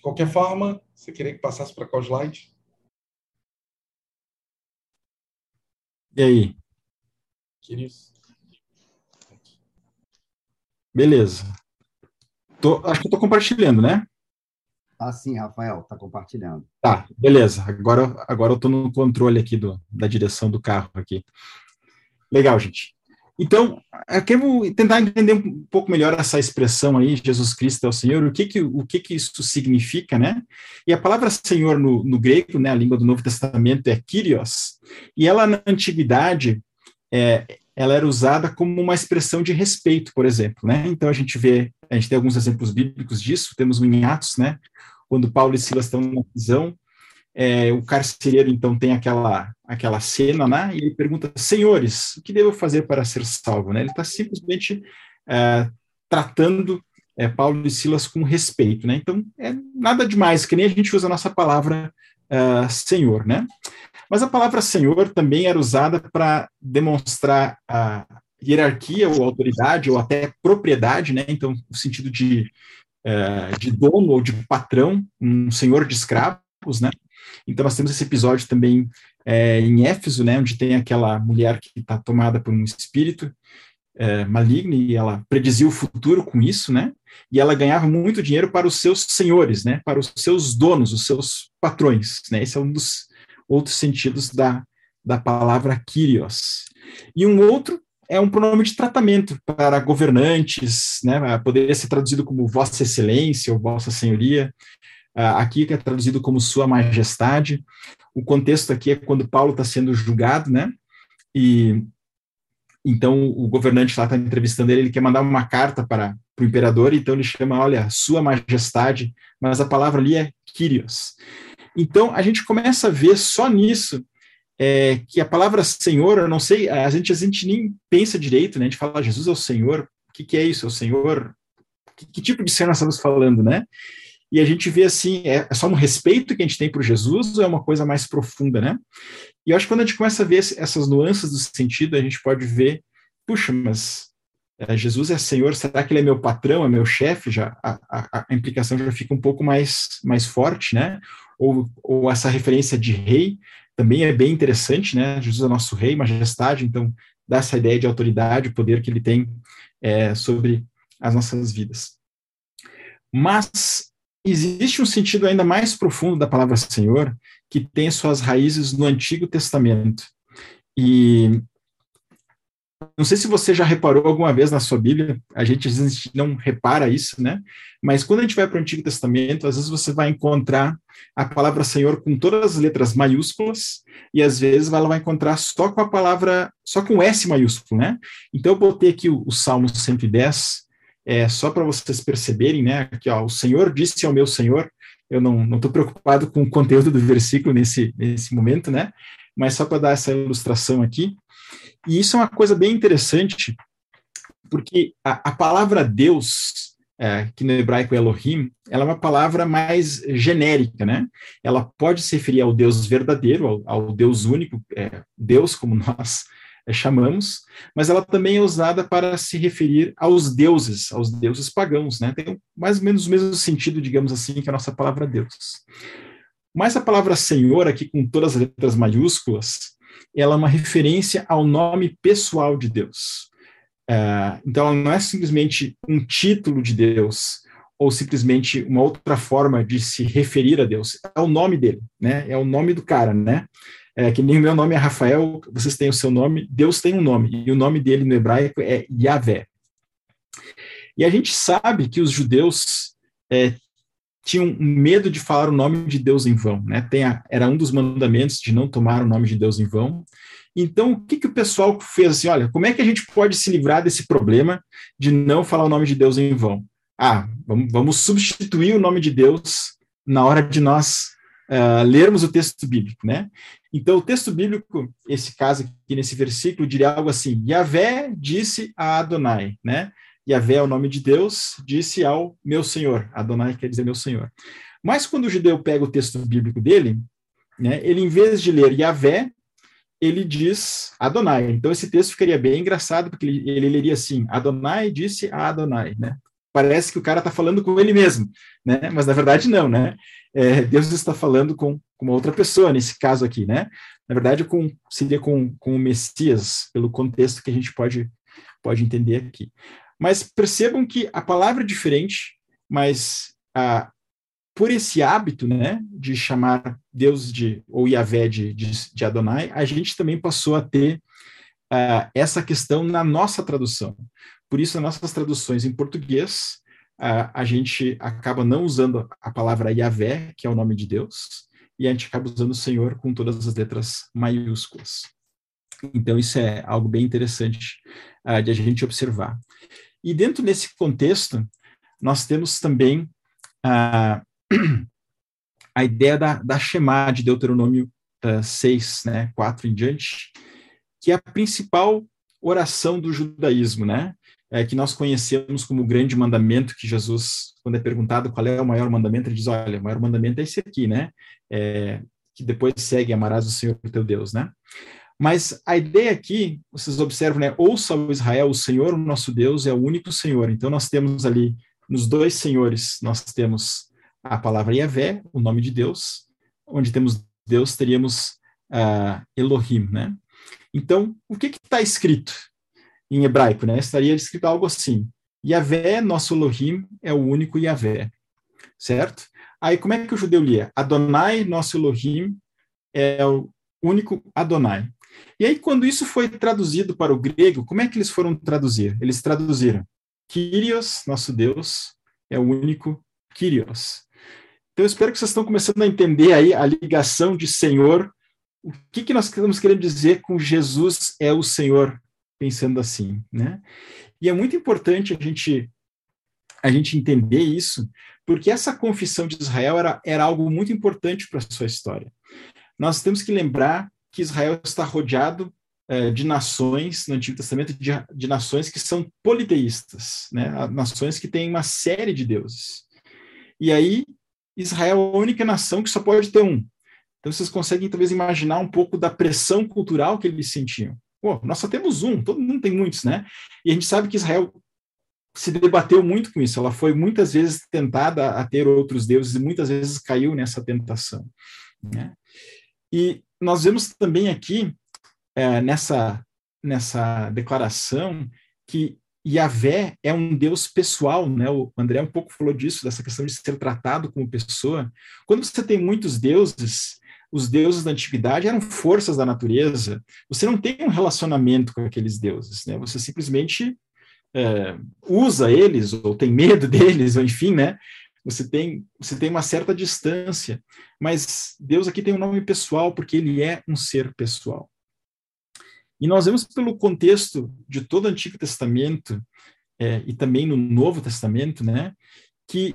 De qualquer forma, você queria que passasse para qual slide? E aí? Querido. Beleza. Tô, acho que eu estou compartilhando, né? Ah, sim, Rafael, está compartilhando. Tá, beleza. Agora, agora eu estou no controle aqui do, da direção do carro aqui. Legal, gente. Então, eu quero tentar entender um pouco melhor essa expressão aí, Jesus Cristo é o Senhor, o que que, o que, que isso significa, né? E a palavra Senhor no, no grego, né, a língua do Novo Testamento é Kyrios, e ela na antiguidade, é, ela era usada como uma expressão de respeito, por exemplo, né? Então a gente vê, a gente tem alguns exemplos bíblicos disso, temos o em Atos, né? Quando Paulo e Silas estão na prisão, é, o carcereiro então tem aquela aquela cena, né? E ele pergunta: Senhores, o que devo fazer para ser salvo? Né? Ele está simplesmente é, tratando é, Paulo e Silas com respeito, né? Então é nada demais, que nem a gente usa a nossa palavra é, Senhor, né? Mas a palavra Senhor também era usada para demonstrar a hierarquia ou autoridade ou até propriedade, né? Então, o sentido de, é, de dono ou de patrão, um senhor de escravos, né? Então, nós temos esse episódio também é, em Éfeso, né, onde tem aquela mulher que está tomada por um espírito é, maligno e ela predizia o futuro com isso, né? E ela ganhava muito dinheiro para os seus senhores, né? Para os seus donos, os seus patrões, né? Esse é um dos outros sentidos da, da palavra Kyrios. E um outro é um pronome de tratamento para governantes, né? Poderia ser traduzido como Vossa Excelência ou Vossa Senhoria. Uh, aqui que é traduzido como Sua Majestade. O contexto aqui é quando Paulo está sendo julgado, né? E então o governante lá está entrevistando ele, ele quer mandar uma carta para, para o imperador, então ele chama, olha, Sua Majestade, mas a palavra ali é Kyrios. Então a gente começa a ver só nisso é que a palavra Senhor, eu não sei, a gente, a gente nem pensa direito, né? A gente fala, Jesus é o Senhor, o que, que é isso? É o Senhor? Que, que, tipo de Senhor nós estamos falando, né? E a gente vê assim, é, é só um respeito que a gente tem por Jesus ou é uma coisa mais profunda, né? E eu acho que quando a gente começa a ver essas nuances do sentido, a gente pode ver, puxa, mas é, Jesus é Senhor, será que ele é meu patrão, é meu chefe? Já a, a, a, implicação já fica um pouco mais, mais forte, né? Ou, ou essa referência de rei também é bem interessante, né? Jesus é nosso rei, majestade, então dá essa ideia de autoridade, o poder que ele tem é, sobre as nossas vidas. Mas existe um sentido ainda mais profundo da palavra Senhor, que tem suas raízes no Antigo Testamento. E não sei se você já reparou alguma vez na sua Bíblia, a gente às vezes não repara isso, né? Mas quando a gente vai para o Antigo Testamento, às vezes você vai encontrar a palavra Senhor com todas as letras maiúsculas, e às vezes ela vai encontrar só com a palavra, só com S maiúsculo, né? Então eu botei aqui o, o Salmo 110, é, só para vocês perceberem, né? Aqui, ó, o Senhor disse ao meu Senhor, eu não estou preocupado com o conteúdo do versículo nesse, nesse momento, né? Mas só para dar essa ilustração aqui. E isso é uma coisa bem interessante, porque a, a palavra Deus, é, que no hebraico é Elohim, ela é uma palavra mais genérica, né? Ela pode se referir ao Deus verdadeiro, ao, ao Deus único, é, Deus como nós chamamos, mas ela também é usada para se referir aos deuses, aos deuses pagãos, né? Tem mais ou menos o mesmo sentido, digamos assim, que a nossa palavra Deus. Mas a palavra Senhor, aqui com todas as letras maiúsculas, ela é uma referência ao nome pessoal de Deus. Uh, então, ela não é simplesmente um título de Deus ou simplesmente uma outra forma de se referir a Deus. É o nome dele, né? É o nome do cara, né? É, que nem o meu nome é Rafael, vocês têm o seu nome, Deus tem um nome, e o nome dele no hebraico é Yahvé. E a gente sabe que os judeus é, tinham medo de falar o nome de Deus em vão, né? A, era um dos mandamentos de não tomar o nome de Deus em vão. Então, o que, que o pessoal fez assim? Olha, como é que a gente pode se livrar desse problema de não falar o nome de Deus em vão? Ah, vamos, vamos substituir o nome de Deus na hora de nós uh, lermos o texto bíblico, né? Então, o texto bíblico, esse caso aqui nesse versículo, diria algo assim: Yahvé disse a Adonai, né? Yahvé é o nome de Deus, disse ao meu Senhor. Adonai quer dizer meu Senhor. Mas quando o judeu pega o texto bíblico dele, né, ele, em vez de ler Yahvé, ele diz Adonai. Então, esse texto ficaria bem engraçado, porque ele, ele leria assim: Adonai disse a Adonai, né? Parece que o cara está falando com ele mesmo, né? Mas na verdade não, né? É, Deus está falando com, uma outra pessoa nesse caso aqui, né? Na verdade, com, seria com, com o Messias, pelo contexto que a gente pode, pode entender aqui. Mas percebam que a palavra é diferente, mas ah, por esse hábito, né, de chamar Deus de ou Yahvé de, de, de Adonai, a gente também passou a ter ah, essa questão na nossa tradução. Por isso, nas nossas traduções em português, ah, a gente acaba não usando a palavra Yahvé, que é o nome de Deus, e a gente acaba usando o Senhor com todas as letras maiúsculas. Então, isso é algo bem interessante uh, de a gente observar. E dentro desse contexto, nós temos também a, a ideia da, da Shema de Deuteronômio uh, 6, né, 4 em diante, que é a principal oração do judaísmo, né? É, que nós conhecemos como o grande mandamento que Jesus, quando é perguntado qual é o maior mandamento, ele diz, olha, o maior mandamento é esse aqui, né? É, que depois segue, amarás o Senhor teu Deus, né? Mas a ideia aqui, vocês observam, né? Ouça o Israel, o Senhor, o nosso Deus, é o único Senhor. Então nós temos ali, nos dois senhores, nós temos a palavra Yahvé, o nome de Deus, onde temos Deus, teríamos uh, Elohim, né? Então, o que está escrito em hebraico, né? Estaria escrito algo assim: Yahvé, nosso Elohim, é o único Yahvé, certo? Aí, como é que o judeu lia? Adonai, nosso Elohim, é o único Adonai. E aí, quando isso foi traduzido para o grego, como é que eles foram traduzir? Eles traduziram Kyrios, nosso Deus, é o único Kyrios. Então, eu espero que vocês estão começando a entender aí a ligação de Senhor. O que, que nós estamos querendo dizer com Jesus é o Senhor, pensando assim, né? E é muito importante a gente a gente entender isso, porque essa confissão de Israel era, era algo muito importante para a sua história. Nós temos que lembrar que Israel está rodeado é, de nações, no Antigo Testamento, de, de, nações que são politeístas, né? nações que têm uma série de deuses. E aí, Israel é a única nação que só pode ter um. Então, vocês conseguem talvez imaginar um pouco da pressão cultural que eles sentiam. Pô, nós só temos um, todo mundo tem muitos, né? E a gente sabe que Israel se debateu muito com isso. Ela foi muitas vezes tentada a ter outros deuses e muitas vezes caiu nessa tentação. Né? E nós vemos também aqui é, nessa nessa declaração que Yahvé é um Deus pessoal, né? O André um pouco falou disso, dessa questão de ser tratado como pessoa. Quando você tem muitos deuses, os deuses da antiguidade eram forças da natureza. Você não tem um relacionamento com aqueles deuses, né? Você simplesmente é, usa eles ou tem medo deles, ou enfim, né? Você tem você tem uma certa distância, mas Deus aqui tem um nome pessoal porque ele é um ser pessoal. E nós vemos pelo contexto de todo o Antigo Testamento é, e também no Novo Testamento, né, que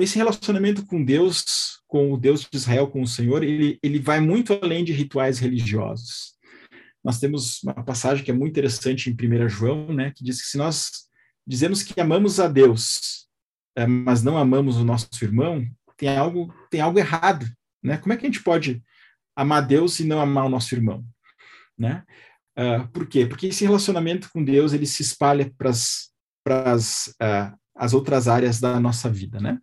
esse relacionamento com Deus, com o Deus de Israel, com o Senhor, ele, ele vai muito além de rituais religiosos. Nós temos uma passagem que é muito interessante em 1 João, né, que diz que se nós dizemos que amamos a Deus, é, mas não amamos o nosso irmão, tem algo, tem algo errado. Né? Como é que a gente pode amar Deus e não amar o nosso irmão? Né? Uh, por quê? Porque esse relacionamento com Deus ele se espalha para as uh, as outras áreas da nossa vida, né?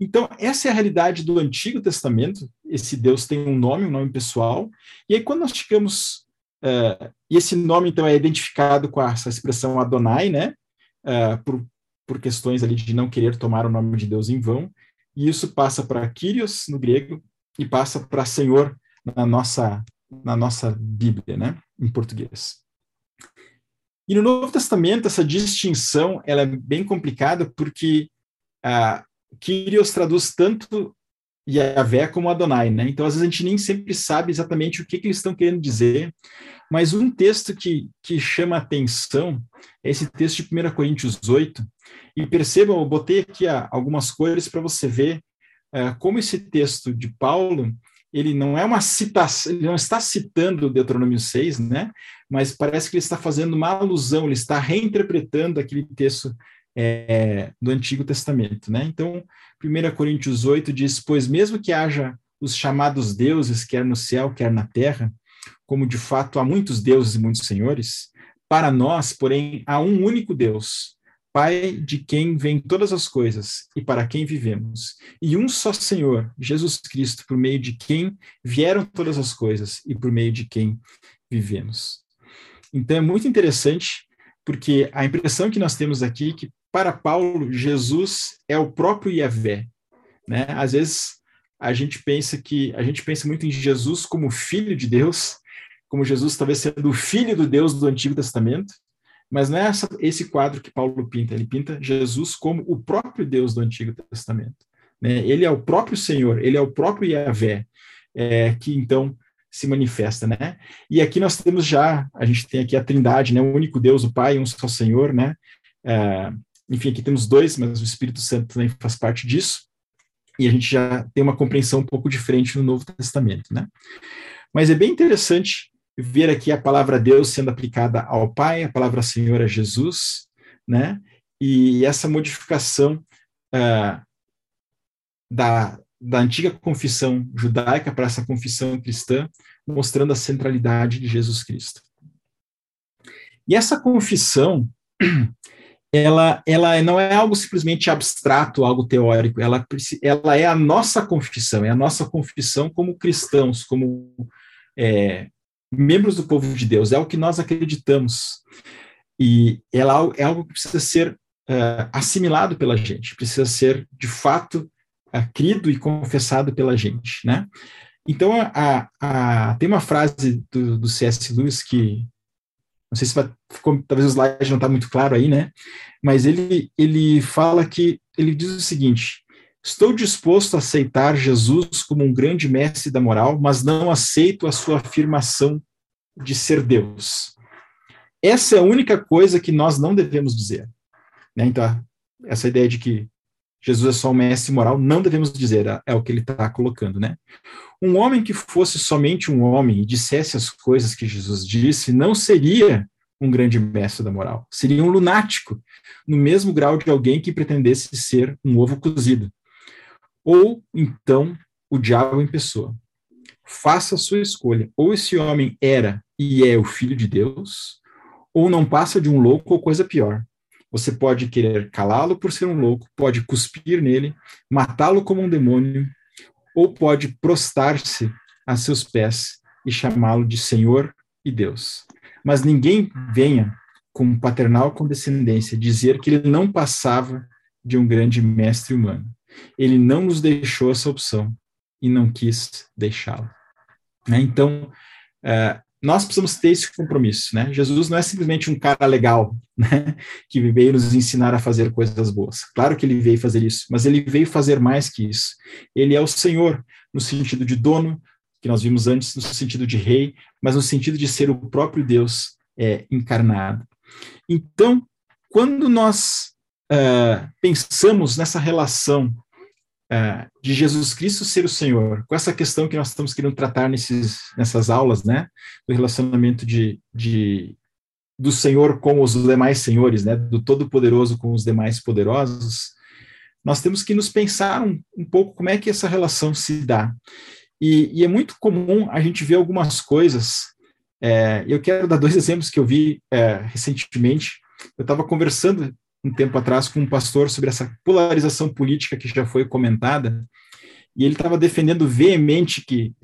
Então, essa é a realidade do Antigo Testamento. Esse Deus tem um nome, um nome pessoal. E aí, quando nós chegamos. Uh, e esse nome, então, é identificado com essa expressão Adonai, né? Uh, por, por questões ali de não querer tomar o nome de Deus em vão. E isso passa para Kyrios, no grego, e passa para Senhor na nossa, na nossa Bíblia, né? Em português. E no Novo Testamento, essa distinção ela é bem complicada, porque uh, Kyrios traduz tanto Yahvé como Adonai, né? Então, às vezes, a gente nem sempre sabe exatamente o que, que eles estão querendo dizer, mas um texto que, que chama atenção é esse texto de 1 Coríntios 8, e percebam, eu botei aqui ah, algumas cores para você ver uh, como esse texto de Paulo, ele não é uma citação, ele não está citando Deuteronômio 6, né? Mas parece que ele está fazendo uma alusão, ele está reinterpretando aquele texto é, do Antigo Testamento, né? Então, 1 Coríntios 8 diz: Pois mesmo que haja os chamados deuses, quer no céu, quer na terra, como de fato há muitos deuses e muitos senhores, para nós, porém, há um único Deus, Pai de quem vêm todas as coisas e para quem vivemos, e um só Senhor, Jesus Cristo, por meio de quem vieram todas as coisas e por meio de quem vivemos. Então é muito interessante, porque a impressão que nós temos aqui é que para Paulo, Jesus é o próprio Yahvé. Né? Às vezes a gente pensa que a gente pensa muito em Jesus como filho de Deus, como Jesus talvez sendo o filho do Deus do Antigo Testamento, mas não é essa, esse quadro que Paulo pinta, ele pinta Jesus como o próprio Deus do Antigo Testamento. Né? Ele é o próprio Senhor, ele é o próprio Yahvé, é, que então se manifesta, né? E aqui nós temos já, a gente tem aqui a trindade, né? O único Deus, o Pai, um só Senhor, né? É, enfim, aqui temos dois, mas o Espírito Santo também faz parte disso, e a gente já tem uma compreensão um pouco diferente no Novo Testamento, né? Mas é bem interessante ver aqui a palavra Deus sendo aplicada ao Pai, a palavra Senhor a Jesus, né? E essa modificação uh, da, da antiga confissão judaica para essa confissão cristã, mostrando a centralidade de Jesus Cristo. E essa confissão ela, ela não é algo simplesmente abstrato, algo teórico, ela, ela é a nossa confissão, é a nossa confissão como cristãos, como é, membros do povo de Deus, é o que nós acreditamos. E ela é algo que precisa ser uh, assimilado pela gente, precisa ser, de fato, uh, crido e confessado pela gente, né? Então, a, a, tem uma frase do, do C.S. Lewis que não sei se vai, ficou, talvez o slide não está muito claro aí, né? Mas ele, ele fala que, ele diz o seguinte, estou disposto a aceitar Jesus como um grande mestre da moral, mas não aceito a sua afirmação de ser Deus. Essa é a única coisa que nós não devemos dizer. Né? Então, essa ideia de que Jesus é só um mestre moral, não devemos dizer, é, é o que ele está colocando, né? Um homem que fosse somente um homem e dissesse as coisas que Jesus disse, não seria um grande mestre da moral, seria um lunático, no mesmo grau de alguém que pretendesse ser um ovo cozido. Ou, então, o diabo em pessoa. Faça a sua escolha. Ou esse homem era e é o filho de Deus, ou não passa de um louco ou coisa pior. Você pode querer calá-lo por ser um louco, pode cuspir nele, matá-lo como um demônio, ou pode prostrar-se a seus pés e chamá-lo de Senhor e Deus. Mas ninguém venha com paternal condescendência dizer que ele não passava de um grande mestre humano. Ele não nos deixou essa opção e não quis deixá-la. Né? Então, uh, nós precisamos ter esse compromisso, né? Jesus não é simplesmente um cara legal, né? Que veio nos ensinar a fazer coisas boas. Claro que ele veio fazer isso, mas ele veio fazer mais que isso. Ele é o Senhor, no sentido de dono, que nós vimos antes, no sentido de rei, mas no sentido de ser o próprio Deus é, encarnado. Então, quando nós uh, pensamos nessa relação é, de Jesus Cristo ser o Senhor, com essa questão que nós estamos querendo tratar nesses, nessas aulas, né, do relacionamento de, de do Senhor com os demais senhores, né, do Todo-Poderoso com os demais poderosos, nós temos que nos pensar um, um pouco como é que essa relação se dá. E, e é muito comum a gente ver algumas coisas. É, eu quero dar dois exemplos que eu vi é, recentemente. Eu estava conversando um tempo atrás com um pastor sobre essa polarização política que já foi comentada, e ele estava defendendo veemente que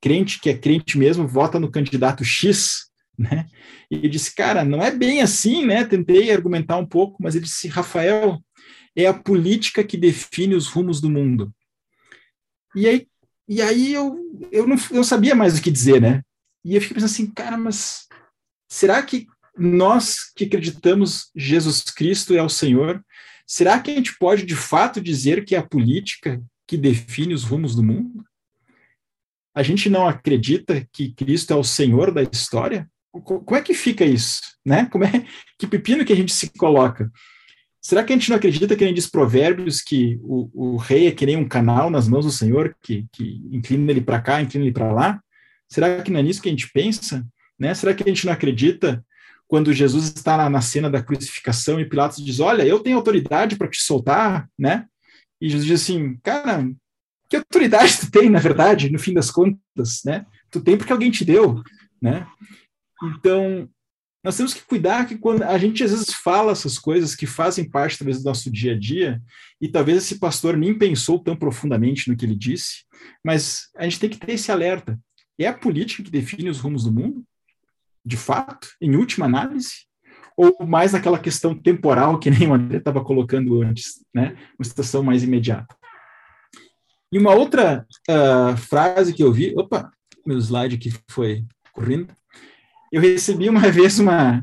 crente que é crente mesmo vota no candidato X, né? E ele disse, cara, não é bem assim, né? Tentei argumentar um pouco, mas ele disse, Rafael, é a política que define os rumos do mundo. E aí, e aí eu, eu não eu sabia mais o que dizer, né? E eu fiquei pensando assim, cara, mas será que nós que acreditamos Jesus Cristo é o Senhor, será que a gente pode de fato dizer que é a política que define os rumos do mundo? A gente não acredita que Cristo é o Senhor da história? Como é que fica isso? Né? Como é que pepino que a gente se coloca? Será que a gente não acredita que nem diz provérbios que o, o rei é que nem um canal nas mãos do Senhor, que, que inclina ele para cá, inclina ele para lá? Será que não é nisso que a gente pensa? Né? Será que a gente não acredita quando Jesus está na, na, cena da crucificação e Pilatos diz: Olha, eu tenho autoridade para te soltar, né? E Jesus diz assim: Cara, que autoridade tu tem, na verdade, no fim das contas, né? Tu tem porque alguém te deu, né? Então, nós temos que cuidar que quando a gente às vezes fala essas coisas que fazem parte talvez do nosso dia a dia, e talvez esse pastor nem pensou tão profundamente no que ele disse, mas a gente tem que ter esse alerta. É a política que define os rumos do mundo? De fato, em última análise, ou mais naquela questão temporal que nem o André estava colocando antes, né? Uma situação mais imediata. E uma outra uh, frase que eu vi, opa, meu slide aqui foi correndo. Eu recebi uma vez uma,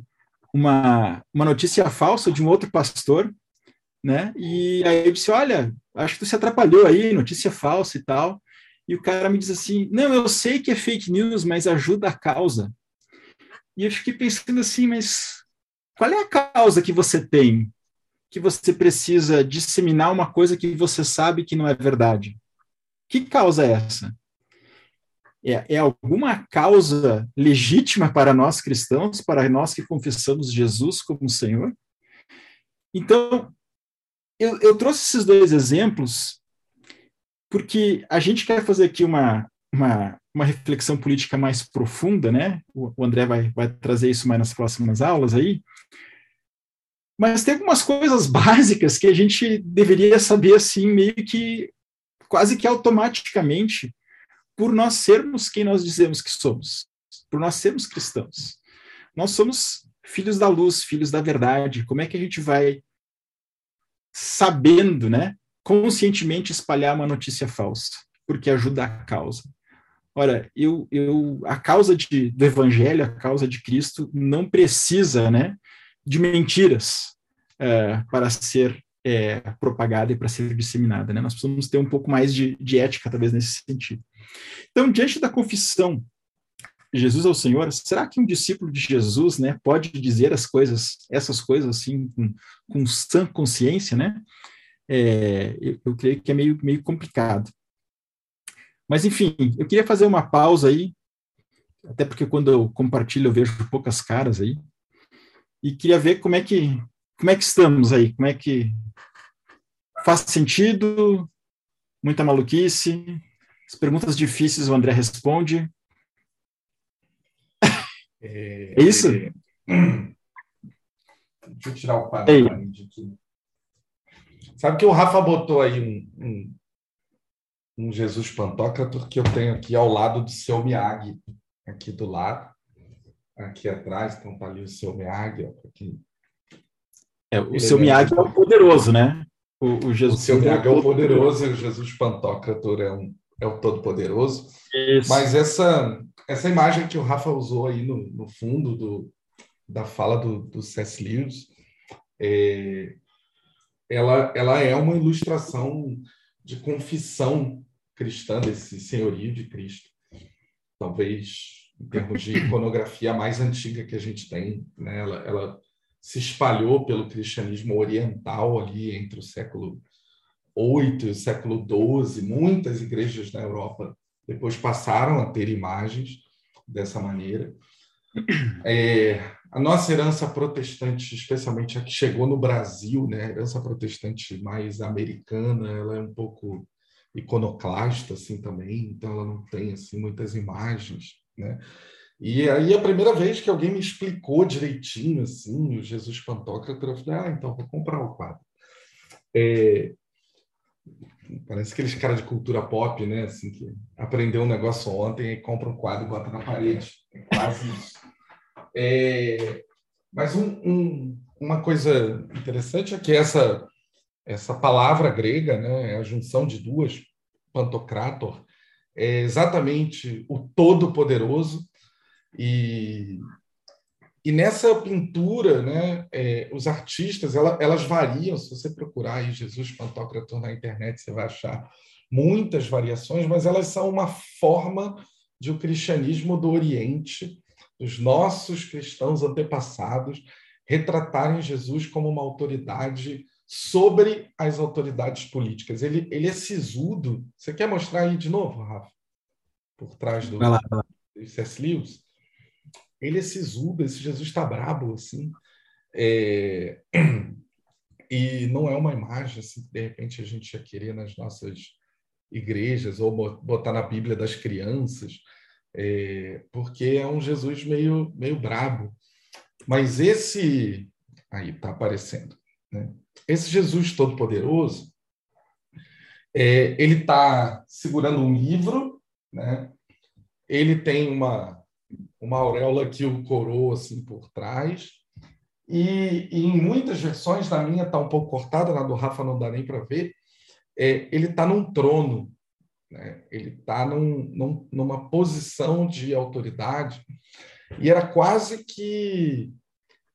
uma, uma notícia falsa de um outro pastor, né? E aí eu disse, olha, acho que tu se atrapalhou aí, notícia falsa e tal. E o cara me diz assim, não, eu sei que é fake news, mas ajuda a causa. E eu fiquei pensando assim, mas qual é a causa que você tem que você precisa disseminar uma coisa que você sabe que não é verdade? Que causa é essa? É, é, alguma causa legítima para nós cristãos, para nós que confessamos Jesus como Senhor? Então, eu, eu trouxe esses dois exemplos porque a gente quer fazer aqui uma, uma, uma reflexão política mais profunda, né? O, o André vai, vai trazer isso mais nas próximas aulas aí. Mas tem algumas coisas básicas que a gente deveria saber, assim, meio que quase que automaticamente, por nós sermos quem nós dizemos que somos, por nós sermos cristãos. Nós somos filhos da luz, filhos da verdade. Como é que a gente vai sabendo, né, conscientemente espalhar uma notícia falsa? Porque ajuda a causa. Ora, eu, eu, a causa de, do Evangelho, a causa de Cristo, não precisa né, de mentiras é, para ser é, propagada e para ser disseminada. Né? Nós precisamos ter um pouco mais de, de ética, talvez, nesse sentido. Então, diante da confissão Jesus ao Senhor, será que um discípulo de Jesus, né, pode dizer as coisas, essas coisas assim com, com sã consciência, né? é, eu, eu creio que é meio, meio complicado. Mas, enfim, eu queria fazer uma pausa aí, até porque quando eu compartilho eu vejo poucas caras aí, e queria ver como é que, como é que estamos aí, como é que faz sentido, muita maluquice, as perguntas difíceis o André responde. É, é isso? É... Deixa eu tirar o quadro aqui. Sabe que o Rafa botou aí um, um, um Jesus Pantocrator que eu tenho aqui ao lado do seu Miyagi, aqui do lado, aqui atrás, então tá ali o seu Miyagi. Aqui. É, o seu Miyagi é o poderoso, né? O, o, Jesus, o seu Miyagi é o poderoso e o Jesus Pantocrator é, um, é o todo-poderoso. Mas essa, essa imagem que o Rafa usou aí no, no fundo do, da fala do, do C.S. Lewis, é, ela, ela é uma ilustração de confissão cristã desse senhorio de Cristo. Talvez em termos de iconografia mais antiga que a gente tem, né? ela, ela se espalhou pelo cristianismo oriental ali entre o século 8 e o século 12. Muitas igrejas na Europa depois passaram a ter imagens dessa maneira. É, a nossa herança protestante, especialmente a que chegou no Brasil, né, a herança protestante mais americana, ela é um pouco iconoclasta assim também, então ela não tem assim muitas imagens, né? E aí a primeira vez que alguém me explicou direitinho assim, o Jesus Pantocrator, eu falei: "Ah, então vou comprar o quadro". É, parece aqueles cara de cultura pop, né, assim que aprendeu um negócio ontem e compra um quadro e bota na parede. É quase isso. É, mas um, um, uma coisa interessante é que essa, essa palavra grega, né, é a junção de duas, pantocrator, é exatamente o Todo-Poderoso. E, e nessa pintura, né, é, os artistas, ela, elas variam. Se você procurar aí Jesus Pantocrator na internet, você vai achar muitas variações, mas elas são uma forma de o cristianismo do Oriente dos nossos cristãos antepassados retratarem Jesus como uma autoridade sobre as autoridades políticas. Ele, ele é sisudo. Você quer mostrar aí de novo, Rafa? Por trás do, vai lá, vai lá. do C.S. Lewis? Ele é sisudo, esse Jesus está brabo, assim. É... E não é uma imagem assim, que de repente a gente ia querer nas nossas igrejas ou botar na Bíblia das crianças é, porque é um Jesus meio, meio brabo. Mas esse. Aí, está aparecendo. Né? Esse Jesus Todo-Poderoso, é, ele está segurando um livro, né? ele tem uma, uma auréola que o coroa assim por trás. E, e, em muitas versões, na minha está um pouco cortada, na do Rafa não dá nem para ver, é, ele está num trono. Né? Ele está num, num, numa posição de autoridade e era quase que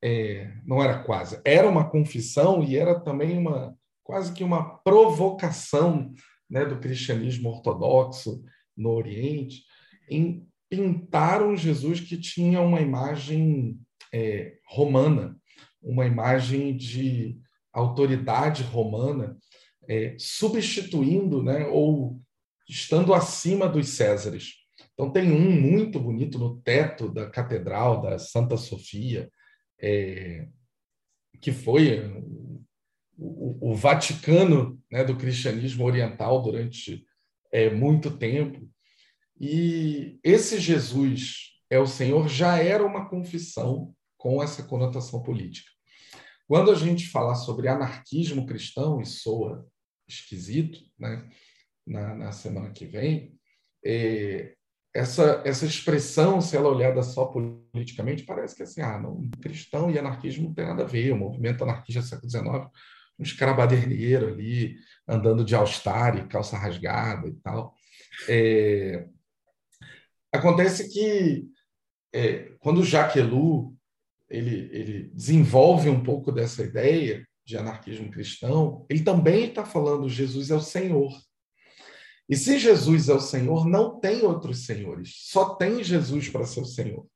é, não era quase, era uma confissão e era também uma quase que uma provocação né, do cristianismo ortodoxo no Oriente em pintar um Jesus que tinha uma imagem é, romana, uma imagem de autoridade romana, é, substituindo, né, ou estando acima dos Césares. Então, tem um muito bonito no teto da Catedral da Santa Sofia, é, que foi o, o, Vaticano né, do cristianismo oriental durante é, muito tempo. E esse Jesus é o Senhor já era uma confissão com essa conotação política. Quando a gente fala sobre anarquismo cristão, e soa esquisito, né? na, na semana que vem, é, essa, essa expressão, se ela é olhada só politicamente, parece que assim, ah, não, cristão e anarquismo não tem nada a ver, o movimento anarquista do século XIX, um escarabaderneiro ali, andando de all-star calça rasgada e tal. É, acontece que é, quando Jacques Ellul ele, ele desenvolve um pouco dessa ideia de anarquismo cristão, ele também está falando Jesus é o Senhor. E se Jesus é o Senhor, não tem outros senhores, só tem Jesus para ser o Senhor.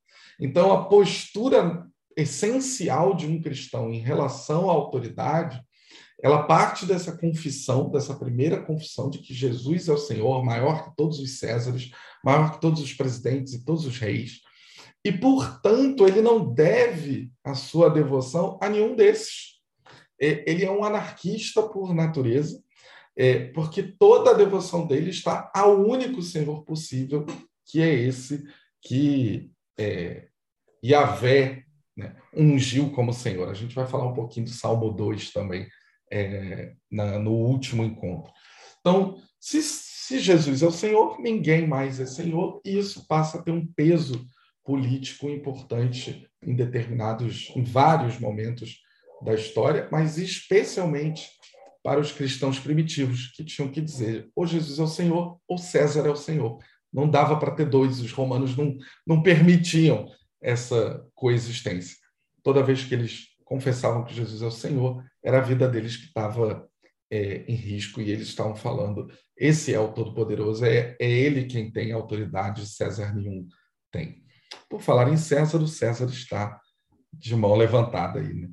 Então, a postura essencial de um cristão em relação à autoridade ela parte dessa confissão, dessa primeira confissão de que Jesus é o Senhor, maior que todos os Césares, maior que todos os presidentes e todos os reis, e, portanto, ele não deve a sua devoção a nenhum desses. Ele é um anarquista por natureza, é, porque toda a devoção dele está ao único Senhor possível, que é esse que é, Yahvé né, ungiu como Senhor. A gente vai falar um pouquinho do Salmo 2 também é, na, no último encontro. Então, se, se Jesus é o Senhor, ninguém mais é Senhor, e isso passa a ter um peso político importante em determinados, em vários momentos da história, mas especialmente para os cristãos primitivos, que tinham que dizer ou Jesus é o Senhor ou César é o Senhor. Não dava para ter dois, os romanos não, não permitiam essa coexistência. Toda vez que eles confessavam que Jesus é o Senhor, era a vida deles que estava é, em risco e eles estavam falando: esse é o Todo-Poderoso, é, é ele quem tem autoridade, César nenhum tem. Por falar em César, o César está de mão levantada aí, né?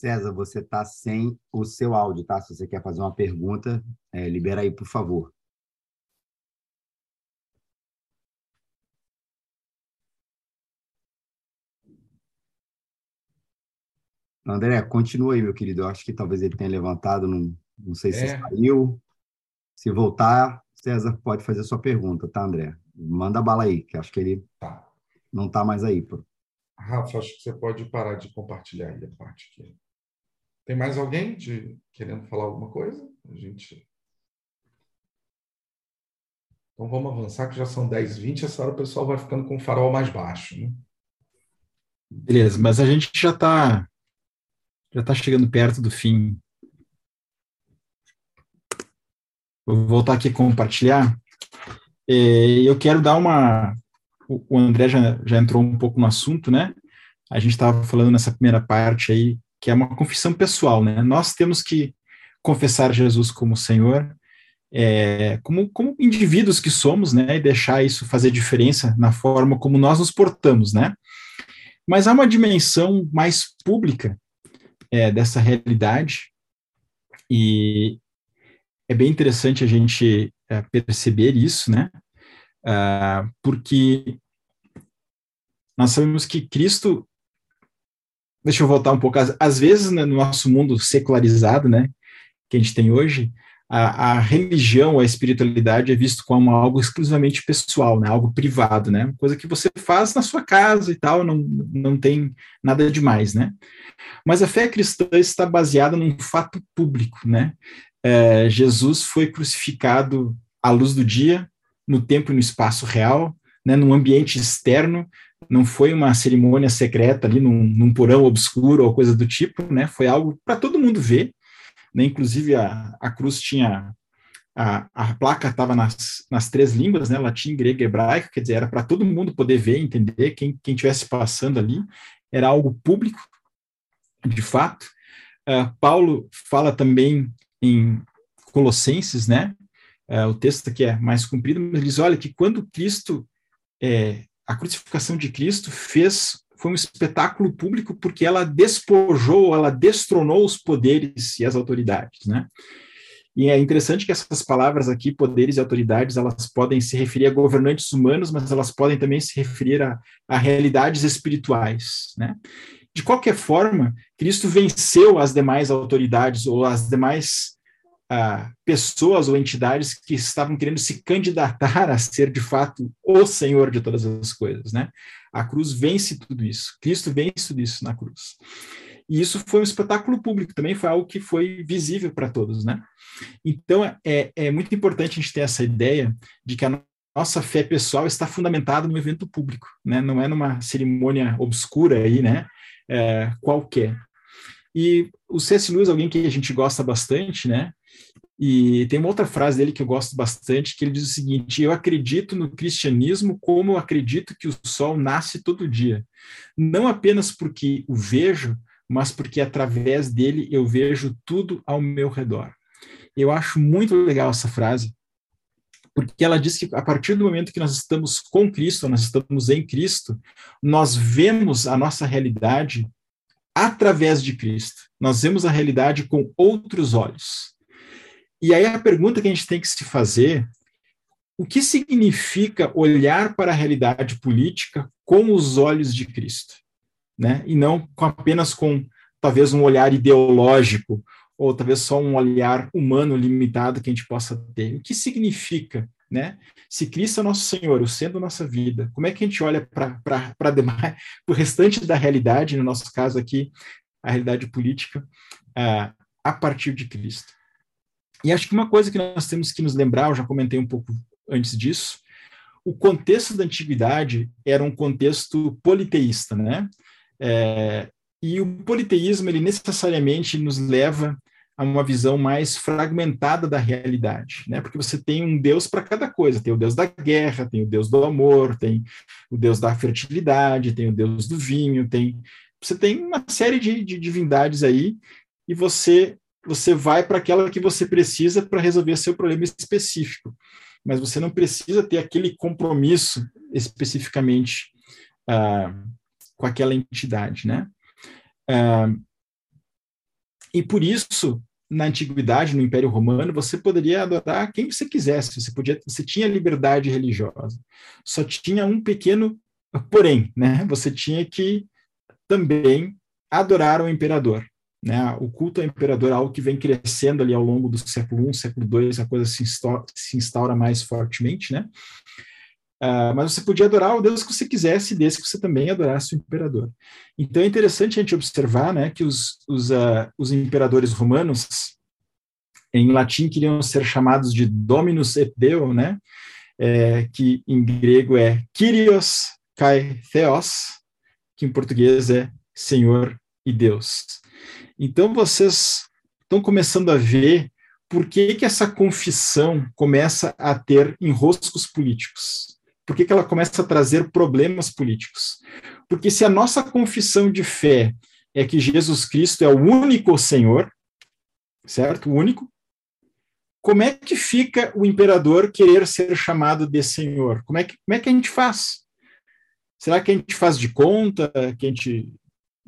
César, você está sem o seu áudio, tá? Se você quer fazer uma pergunta, é, libera aí, por favor. André, continua aí, meu querido. Eu acho que talvez ele tenha levantado, não, não sei se é. saiu. Se voltar, César pode fazer sua pergunta, tá, André? Manda bala aí, que acho que ele tá. não está mais aí. Pô. Rafa, acho que você pode parar de compartilhar aí a parte aqui. Tem mais alguém de, querendo falar alguma coisa? A gente. Então vamos avançar, que já são 10, 20, essa hora o pessoal vai ficando com o farol mais baixo. Né? Beleza, mas a gente já está já tá chegando perto do fim Vou voltar aqui a compartilhar. É, eu quero dar uma. O André já, já entrou um pouco no assunto, né? A gente estava falando nessa primeira parte aí, que é uma confissão pessoal, né? Nós temos que confessar Jesus como Senhor, é, como, como indivíduos que somos, né? E deixar isso fazer diferença na forma como nós nos portamos, né? Mas há uma dimensão mais pública é, dessa realidade, e é bem interessante a gente é, perceber isso, né? Uh, porque nós sabemos que Cristo, deixa eu voltar um pouco, às, às vezes né, no nosso mundo secularizado, né, que a gente tem hoje, a, a, religião, a espiritualidade é visto como algo exclusivamente pessoal, né, algo privado, né, coisa que você faz na sua casa e tal, não, não tem nada demais, né. Mas a fé cristã está baseada num fato público, né, é, Jesus foi crucificado à luz do dia, no tempo e no espaço real, né, num ambiente externo, não foi uma cerimônia secreta ali num, num porão obscuro ou coisa do tipo, né, foi algo para todo mundo ver, né, inclusive a, a cruz tinha, a, a placa estava nas, nas três línguas, né, latim, grego hebraico, quer dizer, era para todo mundo poder ver, entender, quem estivesse passando ali, era algo público, de fato, Uh, Paulo fala também em Colossenses, né? É, o texto aqui é mais comprido, mas ele diz: olha, que quando Cristo, é, a crucificação de Cristo fez, foi um espetáculo público porque ela despojou, ela destronou os poderes e as autoridades, né? E é interessante que essas palavras aqui, poderes e autoridades, elas podem se referir a governantes humanos, mas elas podem também se referir a, a realidades espirituais, né? De qualquer forma, Cristo venceu as demais autoridades ou as demais ah, pessoas ou entidades que estavam querendo se candidatar a ser de fato o Senhor de todas as coisas, né? A cruz vence tudo isso. Cristo vence tudo isso na cruz. E isso foi um espetáculo público, também foi algo que foi visível para todos, né? Então, é, é muito importante a gente ter essa ideia de que a nossa fé pessoal está fundamentada no evento público, né? Não é numa cerimônia obscura aí, né? é, qualquer. E o C.S. Lewis, alguém que a gente gosta bastante, né? E tem uma outra frase dele que eu gosto bastante, que ele diz o seguinte: Eu acredito no cristianismo como eu acredito que o sol nasce todo dia. Não apenas porque o vejo, mas porque através dele eu vejo tudo ao meu redor. Eu acho muito legal essa frase, porque ela diz que a partir do momento que nós estamos com Cristo, nós estamos em Cristo, nós vemos a nossa realidade através de Cristo. Nós vemos a realidade com outros olhos. E aí a pergunta que a gente tem que se fazer, o que significa olhar para a realidade política com os olhos de Cristo, né? E não com, apenas com talvez um olhar ideológico ou talvez só um olhar humano limitado que a gente possa ter. O que significa, né? Se Cristo é nosso Senhor, o da nossa vida, como é que a gente olha para o restante da realidade, no nosso caso aqui, a realidade política, uh, a partir de Cristo? E acho que uma coisa que nós temos que nos lembrar, eu já comentei um pouco antes disso, o contexto da antiguidade era um contexto politeísta, né? É, e o politeísmo, ele necessariamente nos leva a uma visão mais fragmentada da realidade, né? Porque você tem um Deus para cada coisa, tem o Deus da guerra, tem o Deus do amor, tem o Deus da fertilidade, tem o Deus do vinho, tem você tem uma série de, de divindades aí e você você vai para aquela que você precisa para resolver seu problema específico, mas você não precisa ter aquele compromisso especificamente ah, com aquela entidade, né? Ah, e por isso na antiguidade, no Império Romano, você poderia adorar quem você quisesse, você podia, você tinha liberdade religiosa. Só tinha um pequeno porém, né? Você tinha que também adorar o imperador. Né? O culto ao imperador é algo que vem crescendo ali ao longo do século I, século II, a coisa se se instaura mais fortemente, né? Uh, mas você podia adorar o Deus que você quisesse, desde que você também adorasse o imperador. Então é interessante a gente observar né, que os, os, uh, os imperadores romanos, em latim, queriam ser chamados de Dominus et Deo, né, é, que em grego é Kyrios kai Theos, que em português é Senhor e Deus. Então vocês estão começando a ver por que, que essa confissão começa a ter enroscos políticos por que, que ela começa a trazer problemas políticos? Porque se a nossa confissão de fé é que Jesus Cristo é o único Senhor, certo? O único. Como é que fica o imperador querer ser chamado de Senhor? Como é que, como é que a gente faz? Será que a gente faz de conta que a gente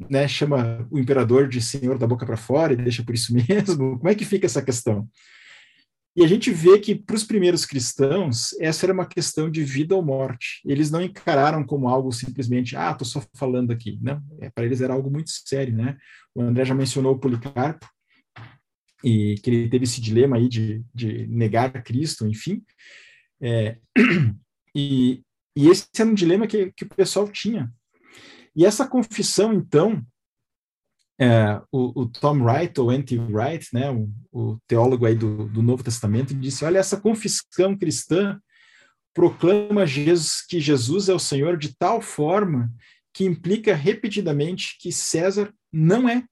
né, chama o imperador de Senhor da boca para fora e deixa por isso mesmo? Como é que fica essa questão? E a gente vê que para os primeiros cristãos, essa era uma questão de vida ou morte. Eles não encararam como algo simplesmente, ah, estou só falando aqui. Não, é, para eles era algo muito sério, né? O André já mencionou o Policarpo, e que ele teve esse dilema aí de, de negar Cristo, enfim. É, e, e esse era um dilema que, que o pessoal tinha. E essa confissão, então, é, o, o, Tom Wright, ou N.T. Wright, né, o, o, teólogo aí do, do Novo Testamento, disse, olha, essa confissão cristã proclama Jesus, que Jesus é o Senhor de tal forma que implica repetidamente que César não é,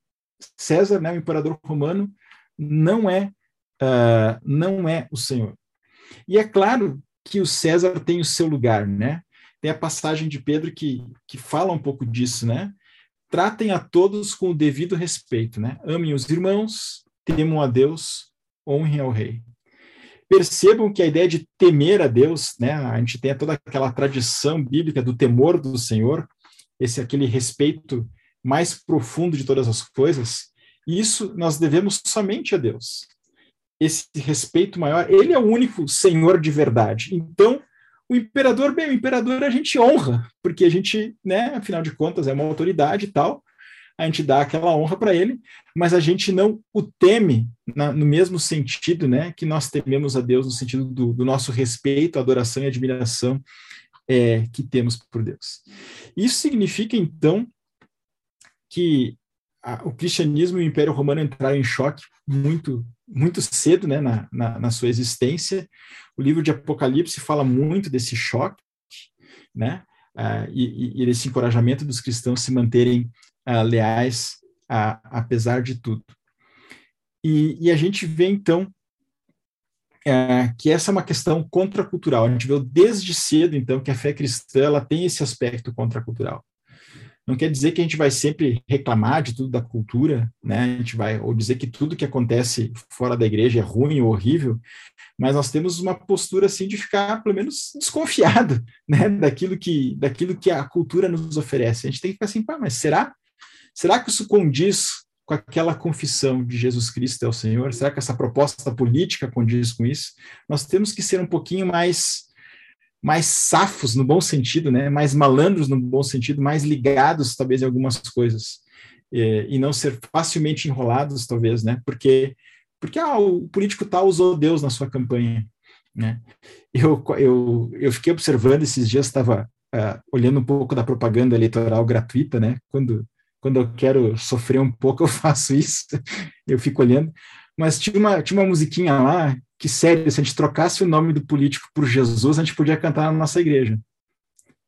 César, né, o imperador romano, não é, uh, não é o Senhor. E é claro que o César tem o seu lugar, né? Tem a passagem de Pedro que, que fala um pouco disso, né? Tratem a todos com o devido respeito, né? Amem os irmãos, temam a Deus, honrem ao rei. Percebam que a ideia de temer a Deus, né? A gente tem toda aquela tradição bíblica do temor do Senhor, esse aquele respeito mais profundo de todas as coisas. Isso nós devemos somente a Deus. Esse respeito maior, ele é o único Senhor de verdade. Então, o imperador, bem, o imperador a gente honra, porque a gente, né, afinal de contas, é uma autoridade e tal, a gente dá aquela honra para ele, mas a gente não o teme na, no mesmo sentido, né, que nós tememos a Deus no sentido do, do nosso respeito, adoração e admiração é, que temos por Deus. Isso significa, então, que a, o cristianismo e o Império Romano entraram em choque muito muito cedo né, na, na, na, sua existência. O livro de Apocalipse fala muito desse choque, né, uh, e, e, desse encorajamento dos cristãos se manterem uh, leais apesar de tudo. E, e, a gente vê, então, uh, que essa é uma questão contracultural. A gente vê desde cedo, então, que a fé cristã ela tem esse aspecto contracultural. Não quer dizer que a gente vai sempre reclamar de tudo da cultura, né? A gente vai ou dizer que tudo que acontece fora da igreja é ruim ou horrível, mas nós temos uma postura assim de ficar pelo menos desconfiado, né, daquilo que daquilo que a cultura nos oferece. A gente tem que ficar assim, pá, mas será? Será que isso condiz com aquela confissão de Jesus Cristo é o Senhor? Será que essa proposta política condiz com isso? Nós temos que ser um pouquinho mais mais safos no bom sentido, né? Mais malandros no bom sentido, mais ligados talvez em algumas coisas e, e não ser facilmente enrolados talvez, né? Porque porque ah, o político tal usou Deus na sua campanha, né? Eu eu, eu fiquei observando esses dias estava uh, olhando um pouco da propaganda eleitoral gratuita, né? Quando quando eu quero sofrer um pouco eu faço isso, eu fico olhando. Mas tinha uma tinha uma musiquinha lá que sério, se a gente trocasse o nome do político por Jesus, a gente podia cantar na nossa igreja.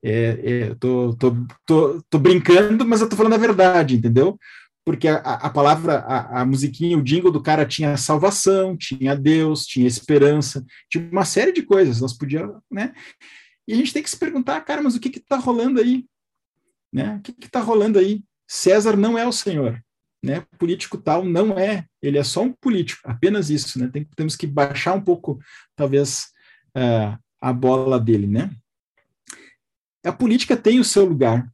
É, é, tô, tô, tô, tô, brincando, mas eu tô falando a verdade, entendeu? Porque a, a palavra, a, a, musiquinha, o jingle do cara tinha salvação, tinha Deus, tinha esperança, tinha uma série de coisas, nós podíamos, né? E a gente tem que se perguntar, cara, mas o que que tá rolando aí? Né? O que que tá rolando aí? César não é o Senhor né, político tal não é, ele é só um político, apenas isso, né, Tem, temos que baixar um pouco, talvez, uh, a bola dele, né. A política tem o seu lugar.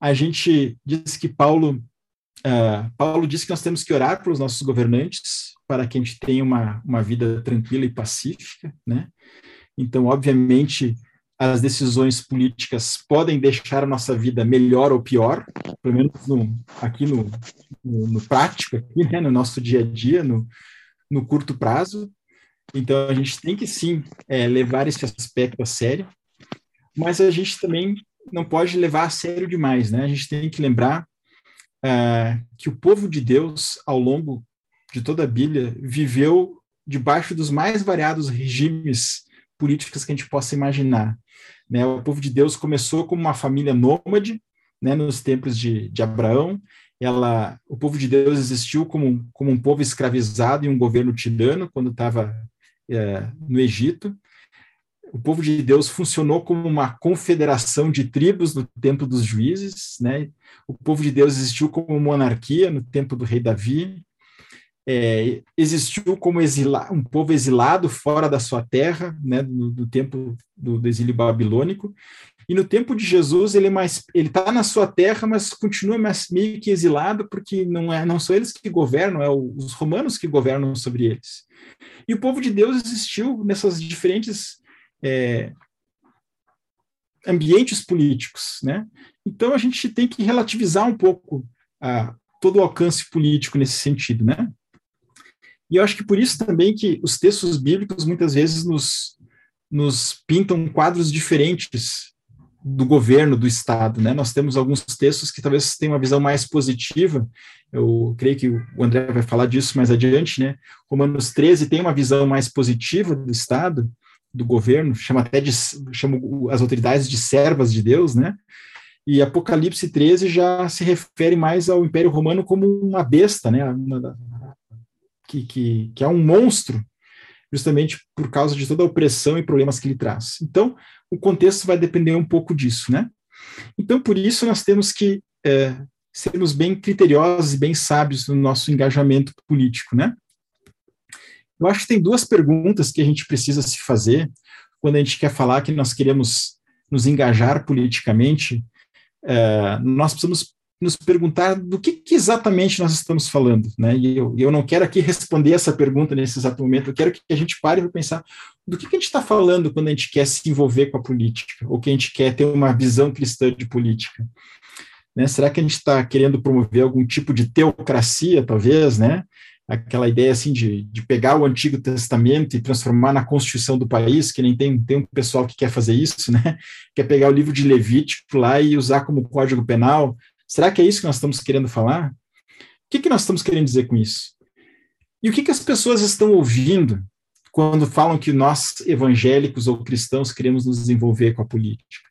A gente diz que Paulo, uh, Paulo disse que nós temos que orar pelos nossos governantes para que a gente tenha uma, uma vida tranquila e pacífica, né. Então, obviamente, as decisões políticas podem deixar a nossa vida melhor ou pior, pelo menos no, aqui no, no, no prático, aqui, né, no nosso dia a dia, no, no curto prazo. Então, a gente tem que sim é, levar esse aspecto a sério, mas a gente também não pode levar a sério demais, né? A gente tem que lembrar uh, que o povo de Deus, ao longo de toda a Bíblia, viveu debaixo dos mais variados regimes políticos que a gente possa imaginar. Né? O povo de Deus começou como uma família nômade, né, nos tempos de, de Abraão. Ela, o povo de Deus existiu como, como um povo escravizado e um governo tirano quando estava é, no Egito. O povo de Deus funcionou como uma confederação de tribos no tempo dos juízes, né? O povo de Deus existiu como monarquia no tempo do rei Davi é, existiu como exila, um povo exilado fora da sua terra, né, no tempo do, do, exílio babilônico, e no tempo de Jesus ele é mais ele está na sua terra, mas continua mais, meio que exilado porque não é não são eles que governam, é o, os romanos que governam sobre eles. E o povo de Deus existiu nessas diferentes é, ambientes políticos, né? Então a gente tem que relativizar um pouco a, todo o alcance político nesse sentido, né? E eu acho que por isso também que os textos bíblicos muitas vezes nos, nos pintam quadros diferentes do governo, do Estado, né? Nós temos alguns textos que talvez tenham uma visão mais positiva, eu creio que o André vai falar disso mais adiante, né? Romanos 13 tem uma visão mais positiva do Estado, do governo, chama até de, chama as autoridades de servas de Deus, né? E Apocalipse 13 já se refere mais ao Império Romano como uma besta, né? Que, que, que é um monstro, justamente por causa de toda a opressão e problemas que ele traz. Então, o contexto vai depender um pouco disso, né? Então, por isso, nós temos que é, sermos bem criteriosos e bem sábios no nosso engajamento político, né? Eu acho que tem duas perguntas que a gente precisa se fazer quando a gente quer falar que nós queremos nos engajar politicamente. É, nós precisamos nos perguntar do que, que, exatamente nós estamos falando, né? E eu, eu não quero aqui responder essa pergunta nesse exato momento, eu quero que a gente pare para pensar do que, que a gente está falando quando a gente quer se envolver com a política, ou que a gente quer ter uma visão cristã de política. Né? Será que a gente está querendo promover algum tipo de teocracia, talvez, né? Aquela ideia assim de, de pegar o Antigo Testamento e transformar na Constituição do país, que nem tem, tem um pessoal que quer fazer isso, né? Quer pegar o livro de Levítico lá e usar como código penal, Será que é isso que nós estamos querendo falar? O que, que nós estamos querendo dizer com isso? E o que, que as pessoas estão ouvindo quando falam que nós, evangélicos ou cristãos, queremos nos desenvolver com a política?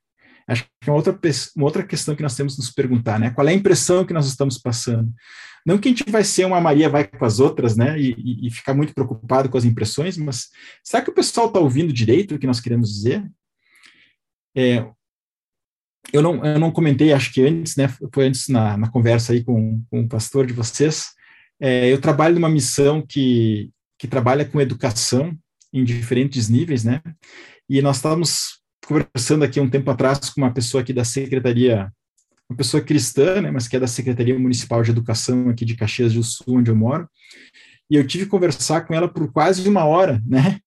Acho que é uma outra, uma outra questão que nós temos que nos perguntar, né? Qual é a impressão que nós estamos passando? Não que a gente vai ser uma Maria vai com as outras, né? E, e, e ficar muito preocupado com as impressões, mas será que o pessoal está ouvindo direito o que nós queremos dizer? É, eu não, eu não comentei, acho que antes, né, foi antes na, na conversa aí com, com o pastor de vocês, é, eu trabalho numa missão que, que trabalha com educação em diferentes níveis, né, e nós estávamos conversando aqui um tempo atrás com uma pessoa aqui da Secretaria, uma pessoa cristã, né, mas que é da Secretaria Municipal de Educação aqui de Caxias do Sul, onde eu moro, e eu tive que conversar com ela por quase uma hora, né,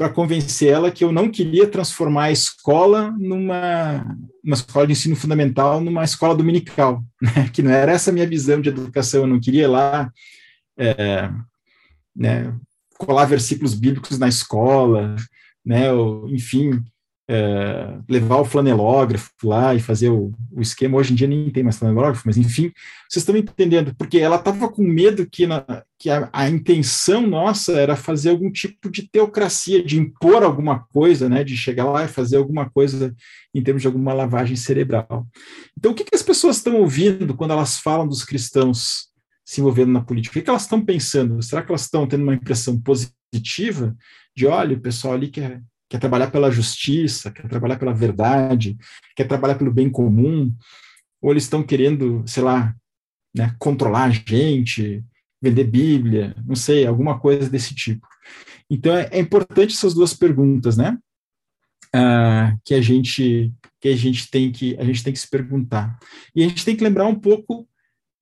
para convencer ela que eu não queria transformar a escola numa uma escola de ensino fundamental numa escola dominical, né? que não era essa a minha visão de educação, eu não queria lá é, né, colar versículos bíblicos na escola, né, ou, enfim, é, levar o flanelógrafo lá e fazer o, o, esquema. Hoje em dia nem tem mais flanelógrafo, mas enfim, vocês estão entendendo, porque ela estava com medo que, na, que a, a, intenção nossa era fazer algum tipo de teocracia, de impor alguma coisa, né, de chegar lá e fazer alguma coisa em termos de alguma lavagem cerebral. Então, o que, que as pessoas estão ouvindo quando elas falam dos cristãos se envolvendo na política? O que, que elas estão pensando? Será que elas estão tendo uma impressão positiva de, olha, o pessoal ali quer quer trabalhar pela justiça, quer trabalhar pela verdade, quer trabalhar pelo bem comum, ou eles estão querendo, sei lá, né, controlar a gente, vender Bíblia, não sei, alguma coisa desse tipo. Então é, é importante essas duas perguntas, né? Ah, que a gente que a gente tem que a gente tem que se perguntar e a gente tem que lembrar um pouco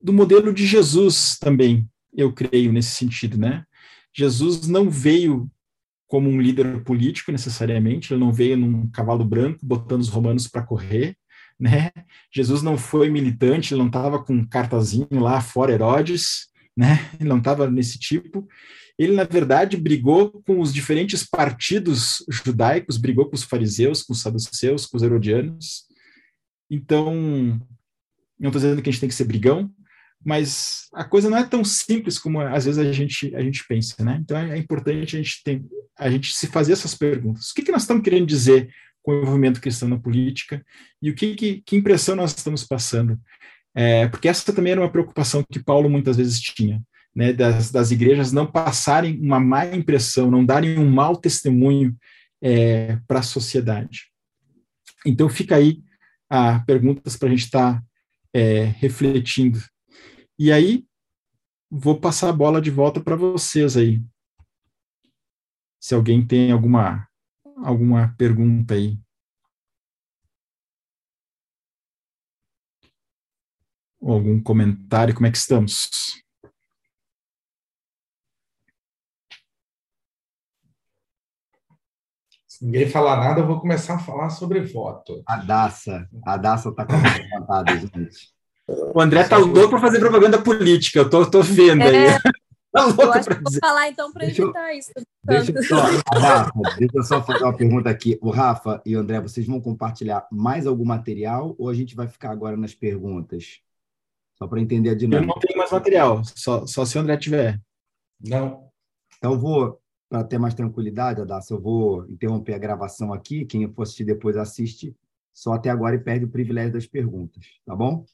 do modelo de Jesus também, eu creio nesse sentido, né? Jesus não veio como um líder político necessariamente, ele não veio num cavalo branco botando os romanos para correr, né? Jesus não foi militante, ele não estava com um cartazinho lá fora Herodes, né? Ele não estava nesse tipo. Ele na verdade brigou com os diferentes partidos judaicos, brigou com os fariseus, com os saduceus, com os herodianos. Então, não estou dizendo que a gente tem que ser brigão, mas a coisa não é tão simples como às vezes a gente, a gente pensa, né? Então é importante a gente, ter, a gente se fazer essas perguntas. O que, que nós estamos querendo dizer com o envolvimento cristão na política e o que, que, que impressão nós estamos passando? É, porque essa também era uma preocupação que Paulo muitas vezes tinha, né? Das, das igrejas não passarem uma má impressão, não darem um mau testemunho é, para a sociedade. Então fica aí a perguntas para a gente estar tá, é, refletindo e aí, vou passar a bola de volta para vocês aí. Se alguém tem alguma, alguma pergunta aí. Ou algum comentário, como é que estamos? Se ninguém falar nada, eu vou começar a falar sobre voto. A Daça. A Daça está com a gente. O André tá louco para fazer propaganda política, eu tô, tô vendo é, aí. Tá louco para dizer. Vou falar então para evitar isso. Deixa eu, só, Rafa, deixa eu só fazer uma pergunta aqui. O Rafa e o André, vocês vão compartilhar mais algum material ou a gente vai ficar agora nas perguntas? Só para entender a dinâmica. Eu não tenho mais material, só, só se o André tiver. Não. Então, vou, para ter mais tranquilidade, Adassa, eu vou interromper a gravação aqui. Quem for assistir depois assiste só até agora e perde o privilégio das perguntas, tá bom?